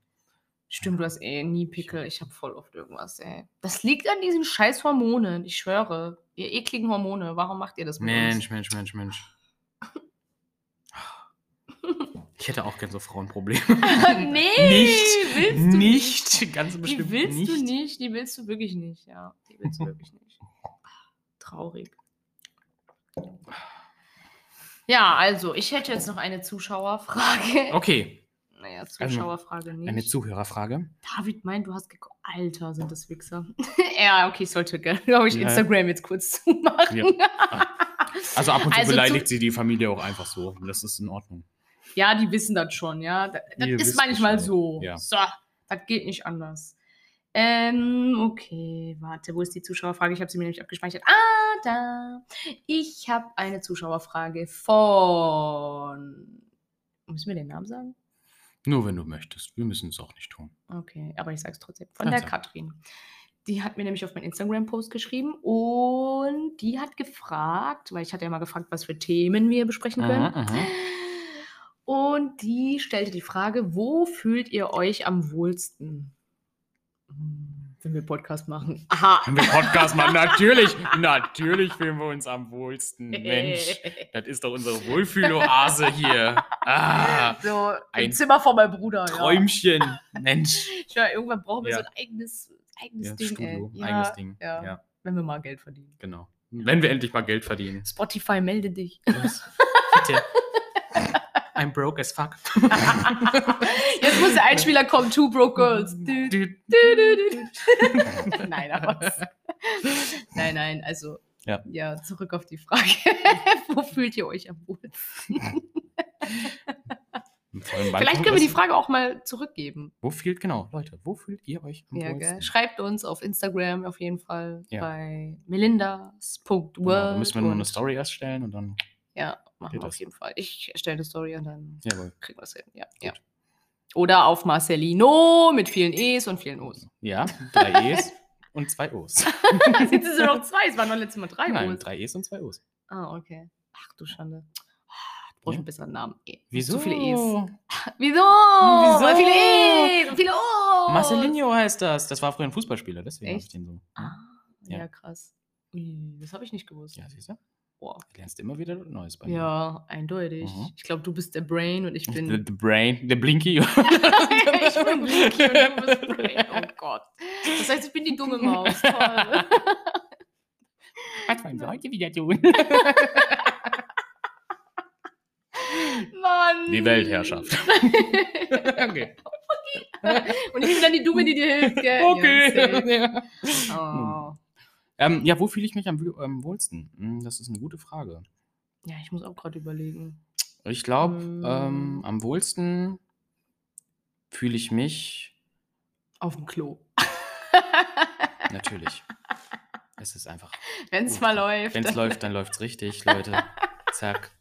Stimmt, du hast eh nie Pickel. Ich habe voll oft irgendwas, ey. Das liegt an diesen scheiß Hormonen. Ich schwöre. Ihr ekligen Hormone. Warum macht ihr das mit Mensch, Mensch, Mensch, Mensch. Ich hätte auch gern so Frauenprobleme. nee, nicht, willst du nicht, ganz Die bestimmt willst nicht. du nicht. Die willst du wirklich nicht. Ja, die willst du wirklich nicht. Traurig. Ja, also, ich hätte jetzt noch eine Zuschauerfrage. Okay, Naja, Zuschauerfrage nicht. eine Zuhörerfrage. David meint, du hast geguckt. Alter, sind das Wichser. ja, okay, ich sollte, glaube ich, Ja. Instagram jetzt kurz zumachen. Ja. Also ab und zu Also beleidigt sie die Familie auch einfach so. Das ist in Ordnung. Ja, die wissen das schon, ja. Das, das ist manchmal so. ja. So, das geht nicht anders. Ähm, okay, warte, wo ist die Zuschauerfrage? Ich habe sie mir nämlich abgespeichert. Ah, da. Ich habe eine Zuschauerfrage von. Müssen wir den Namen sagen? Nur wenn du möchtest. Wir müssen es auch nicht tun. Okay, aber ich sage es trotzdem. Von Dann der sag. Katrin. Die hat mir nämlich auf meinen Instagram-Post geschrieben und die hat gefragt, weil ich hatte ja mal gefragt, was für Themen wir besprechen können. Mhm, mhm. Und die stellte die Frage, wo fühlt ihr euch am wohlsten? Hm, Wenn wir Podcast machen. Aha. Wenn wir Podcast machen, natürlich, natürlich fühlen wir uns am wohlsten. Mensch, das ist doch unsere Wohlfühloase hier. Ah, so ein im Zimmer von meinem Bruder. Träumchen. Mensch. Ja. ja, irgendwann brauchen wir Ja. so ein eigenes, eigenes Ja, Ding. Studio, ey. eigenes Ding. Ja, Ja. Wenn wir mal Geld verdienen. Genau. Wenn wir endlich mal Geld verdienen. Spotify, melde dich. Was? Bitte. I'm broke as fuck. Jetzt muss der Einspieler kommen, Two Broke Girls. Du, du, du, du. nein, aber. Nein, nein, also. Ja. ja, zurück auf die Frage. Wo fühlt ihr euch am wohlsten? Vielleicht können wir die Frage auch mal zurückgeben. Wo fühlt, genau, Leute, wo fühlt ihr euch am Ja, wohlsten? gell? Schreibt uns auf Instagram auf jeden Fall Ja. bei melindas.world. Genau, da müssen wir nur eine Story erst stellen und dann. Ja, machen wir auf jeden Fall. Ich erstelle eine Story und dann Jawohl. kriegen wir es hin. Ja, ja. Oder auf Marcelino mit vielen E's und vielen O's. Ja, drei E's und zwei O's. Jetzt sind es nur noch zwei, es waren noch letztes Mal drei Nein, O's. drei E's und zwei O's. Ah, okay. Ach du Schande. Du brauchst Ja. einen besseren Namen. E. Wieso? Zu viele E's. Wieso? Wieso? Weil viele E's und viele O's. Marcelinho heißt das. Das war früher ein Fußballspieler, deswegen habe ich den so. Ah, ja, Ja. krass. Das habe ich nicht gewusst. Ja, siehst du? Boah. Du lernst immer wieder Neues bei mir. Ja, eindeutig. Mhm. Ich glaube, du bist der Brain und ich The, bin. the Brain, der Blinky. ich bin Blinky und du bist Brain. Oh Gott. Das heißt, ich bin die dumme Maus. Toll. Was wollen wir heute wieder tun? Mann. Die Weltherrschaft. okay. und ich bin dann die Dumme, die dir hilft, gell? Safe. Ja, oh. Ähm, ja wo fühle ich mich am, am wohlsten? Hm, Das ist eine gute Frage. ja, ich muss auch gerade überlegen. Ich glaube, ähm, am wohlsten fühle ich mich Auf dem Klo. natürlich. es ist einfach. Wenn es mal läuft. Wenn es läuft, dann läuft es richtig, Leute. Zack.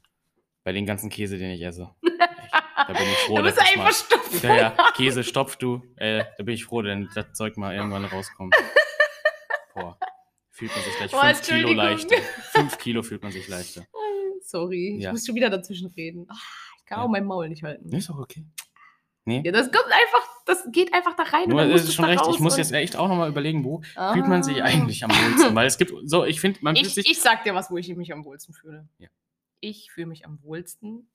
Bei den ganzen Käse, den ich esse. Echt, da bin ich froh, dass bist du ich mal. einfach stumpf. Ja, ja, Käse stopf du. Äh, da bin ich froh, wenn das Zeug mal irgendwann rauskommt. Boah. Fühlt man sich gleich Boah, 5 Kilo leichter. 5 Kilo fühlt man sich leichter. Sorry, ich Ja. muss schon wieder dazwischen reden. Ah, Ich kann Ja. auch mein Maul nicht halten. Ist auch okay. Nee. Ja, das kommt einfach, das geht einfach da rein. Nur und musst ist schon da recht, ich muss jetzt echt auch nochmal überlegen, wo fühlt man sich Ah. eigentlich am wohlsten? Weil es gibt so, ich finde, man fühlt Ich, sich. ich sag dir was, wo ich mich am wohlsten fühle. Ja. Ich fühle mich am wohlsten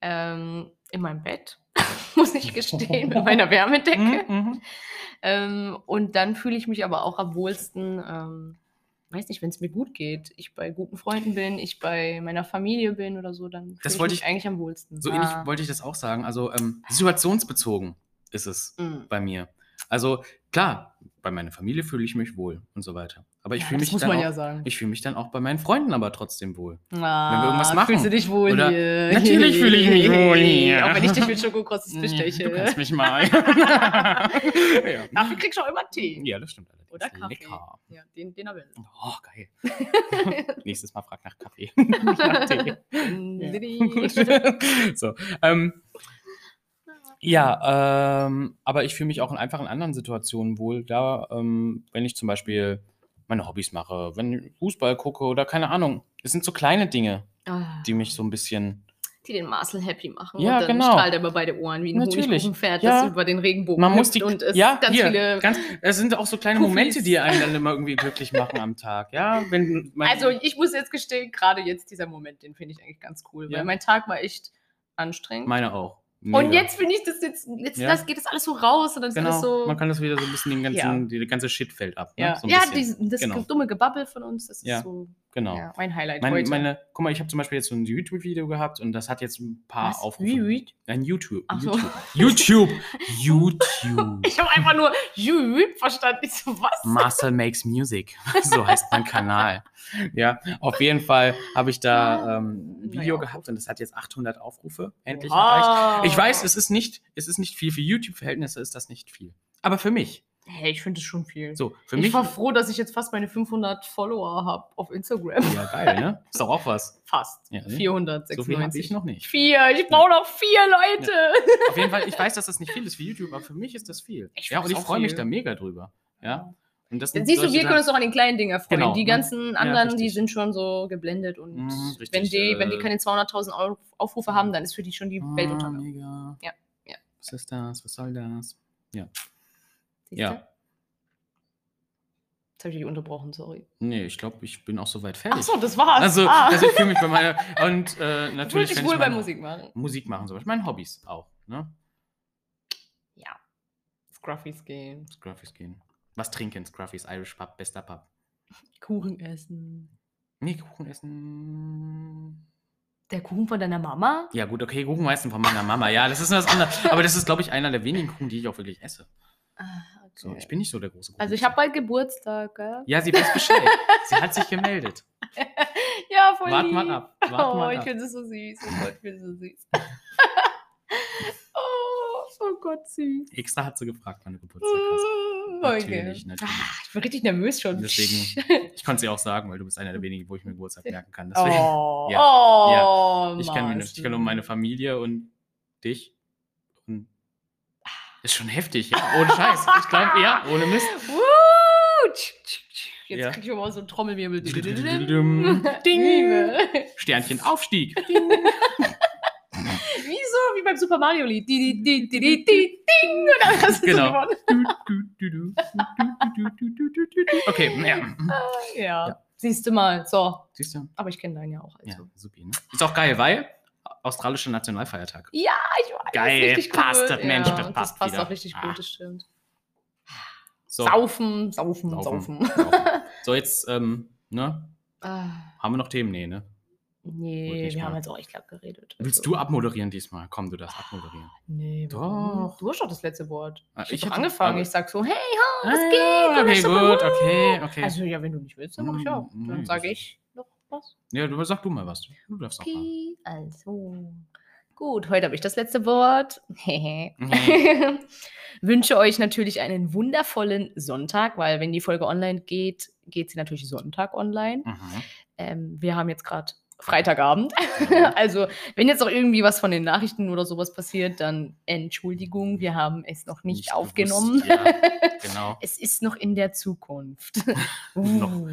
ähm, in meinem Bett, muss ich gestehen, mit meiner Wärmedecke. Mhm, mhm. Ähm, und dann fühle ich mich aber auch am wohlsten, ähm, weiß nicht, wenn es mir gut geht. Ich bei guten Freunden bin, ich bei meiner Familie bin oder so, dann Das fühle ich wollte mich ich- eigentlich am wohlsten. So ähnlich wollte ich das auch sagen. Also ähm, situationsbezogen ist es Mm. bei mir. Also klar, bei meiner Familie fühle ich mich wohl und so weiter. Aber ich Ja, fühle mich dann auch, ja ich fühle mich dann auch bei meinen Freunden aber trotzdem wohl. Ah, wir irgendwas machen. Fühlst du dich wohl Oder- hier? Natürlich fühle ich mich wohl hier. Auch wenn ich dich mit Schokokrosses besteche. Du kannst mich mal. ja. Dafür kriegst du auch immer Tee. ja, das stimmt. allerdings. Oder Kaffee. Lecker. Ja, den, den er will. Oh, geil. Nächstes Mal frag nach Kaffee. Nach Tee. so, ähm, ja, ähm, aber ich fühle mich auch in einfach in anderen Situationen wohl. Da, ähm, wenn ich zum Beispiel meine Hobbys mache, wenn ich Fußball gucke oder keine Ahnung. Es sind so kleine Dinge, Ah, die mich so ein bisschen. die den Marcel happy machen. Ja, und dann genau. strahlt er über beide Ohren wie ein. Honigkuchenpferd, Ja. das über den Regenbogen Man muss die. und es ja, ganz hier, viele. ganz, es sind auch so kleine Puffis. Momente, die einen dann immer irgendwie glücklich machen am Tag. Ja, wenn man, also ich muss jetzt gestehen, gerade jetzt dieser Moment, den finde ich eigentlich ganz cool, Ja. weil mein Tag war echt anstrengend. meine auch. Und Mega. jetzt finde ich das jetzt, jetzt Ja. das geht das alles so raus und dann ist Genau, alles so. man kann das wieder so ein bisschen den ganzen, Ja. die ganze Shit fällt ab. Ne? ja, so ja bisschen. die, das Genau. dumme Gebabbel von uns, das ist so genau. ja, mein Highlight Meine, heute. meine, guck mal, ich habe zum Beispiel jetzt so ein YouTube-Video gehabt und das hat jetzt ein paar Was? Aufrufe. Wie, wie? Ein YouTube. Ach so. YouTube. YouTube. YouTube. ich habe einfach nur YouTube verstanden. Ich so, was? Marcel Makes Music. So heißt mein Kanal. Ja, auf jeden Fall habe ich da ähm, ein Video Naja, gehabt und das hat jetzt 800 Aufrufe endlich Wow. erreicht. Ich weiß, es ist nicht, es ist nicht viel für YouTube-Verhältnisse, ist das nicht viel. Aber für mich, Hey, ich finde es schon viel. so, für ich mich. war froh, dass ich jetzt fast meine 500 Follower habe auf Instagram. Ja, geil, ne? Ist doch auch was. Fast. Ja, ne? 496. So viel habe ich noch nicht. Vier. Ich brauche noch vier Leute. Auf jeden Fall, ich weiß, dass das nicht viel ist für YouTube, aber für mich ist das viel. Ich ja, und ich auch freue mich da mega drüber. Ja. Und das Siehst du, wir können uns doch an den kleinen Dingen erfreuen. Genau, die ne? ganzen Ja, anderen, die sind schon so geblendet und Mhm, richtig, wenn, die, wenn die äh, keine 200.000 Auf- Aufrufe haben, dann ist für die schon die Welt Ah, untergegangen. mega. Ja, ja. Was ist das? Was soll das? Siehst ja. du? Jetzt habe ich dich unterbrochen, sorry. Nee, ich glaube, ich bin auch soweit fertig. Achso, das war's. Also, ah. also ich fühle mich bei meiner. Und äh, natürlich. wenn wohl ich bei Musik machen. Musik machen, zum Beispiel. Meine Hobbys auch. Ne? Ja. Scruffys gehen. Scruffys gehen. Was trinken? Scruffys, Irish Pub, bester Pub. Kuchen essen. Nee, Kuchen essen. Der Kuchen von deiner Mama? Ja, gut, okay, Kuchen meistens von meiner Mama. Ja, das ist was anderes. Aber das ist, glaube ich, einer der wenigen Kuchen, die ich auch wirklich esse. Ah, okay. So, ich bin nicht so der große Kuchen. also ich habe bald Geburtstag, gell? Ja, sie weiß Bescheid. sie hat sich gemeldet. Ja, voll Wart lieb. mal ab. Wart oh, mal ich ab. finde es so süß. Oh Gott, ich finde es so süß. oh, oh Gott, süß. Extra hat sie gefragt, wann du Geburtstag hast. Natürlich, okay. natürlich. Ah, ich bin richtig nervös schon. Deswegen, ich konnte es dir auch sagen, weil du bist einer der wenigen, wo ich mir Geburtstag merken kann. Deswegen, oh, ja, oh, ich, kann mir, ich kann um meine. Familie und dich. Ist schon heftig, ja, ohne Scheiß. Ich glaube, ja, ohne Mist. Jetzt Ja. krieg ich aber so einen Trommelwirbel. Ding. Sternchen Aufstieg. Wieso? Wie beim Super Mario Lied. Di, di, di, di, di, di, ding. Und dann hast du Genau. gewonnen. Okay, ja. Ja. Ja. Siehst du mal. So. Siehst du? Aber ich kenne deinen ja auch. Ja, Also. supi. Ne? Ist auch geil, weil australischer Nationalfeiertag. Ja, ich weiß. Geil, richtig passt cool. das, Mensch, ja, das passt passt wieder. auch richtig Ah. gut, das stimmt. So, Saufen, saufen, saufen. saufen. So, jetzt, ähm, ne? Ah, Haben wir noch Themen? Nee, ne? Nee, wir haben mal. jetzt auch echt lang geredet. Willst Also, du abmoderieren diesmal? Komm, du darfst abmoderieren. Nee, Doch. Du hast doch das letzte Wort. Ah, Ich, ich hab doch hab- angefangen. Ich sag so, hey, Ah, was geht? okay, Alles super gut, okay, okay. Also, ja, wenn du nicht willst, dann mach ich auch. Mm, Dann nee, sage das- ich was. Ja, du sag du mal was. Du darfst auch mal. Okay, also. Gut, heute habe ich das letzte Wort. Mhm. Wünsche euch natürlich einen wundervollen Sonntag, weil wenn die Folge online geht, geht sie natürlich Sonntag online. Mhm. Ähm, wir haben jetzt gerade Freitagabend. also, wenn jetzt noch irgendwie was von den Nachrichten oder sowas passiert, dann Entschuldigung, wir haben es noch nicht, Nicht aufgenommen. bewusst, ja, genau. Es ist noch in der Zukunft. Noch.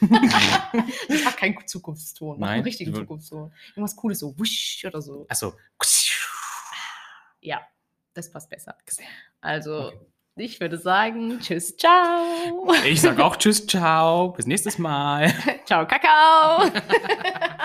Das hat keinen Zukunftston. Mach einen Nein, richtigen Zukunftston. Irgendwas Cooles, so wusch oder so. Achso. Ja, das passt besser. Also, Okay. ich würde sagen, tschüss, ciao. Ich sag auch Tschüss, ciao. Bis nächstes Mal. ciao, Kakao.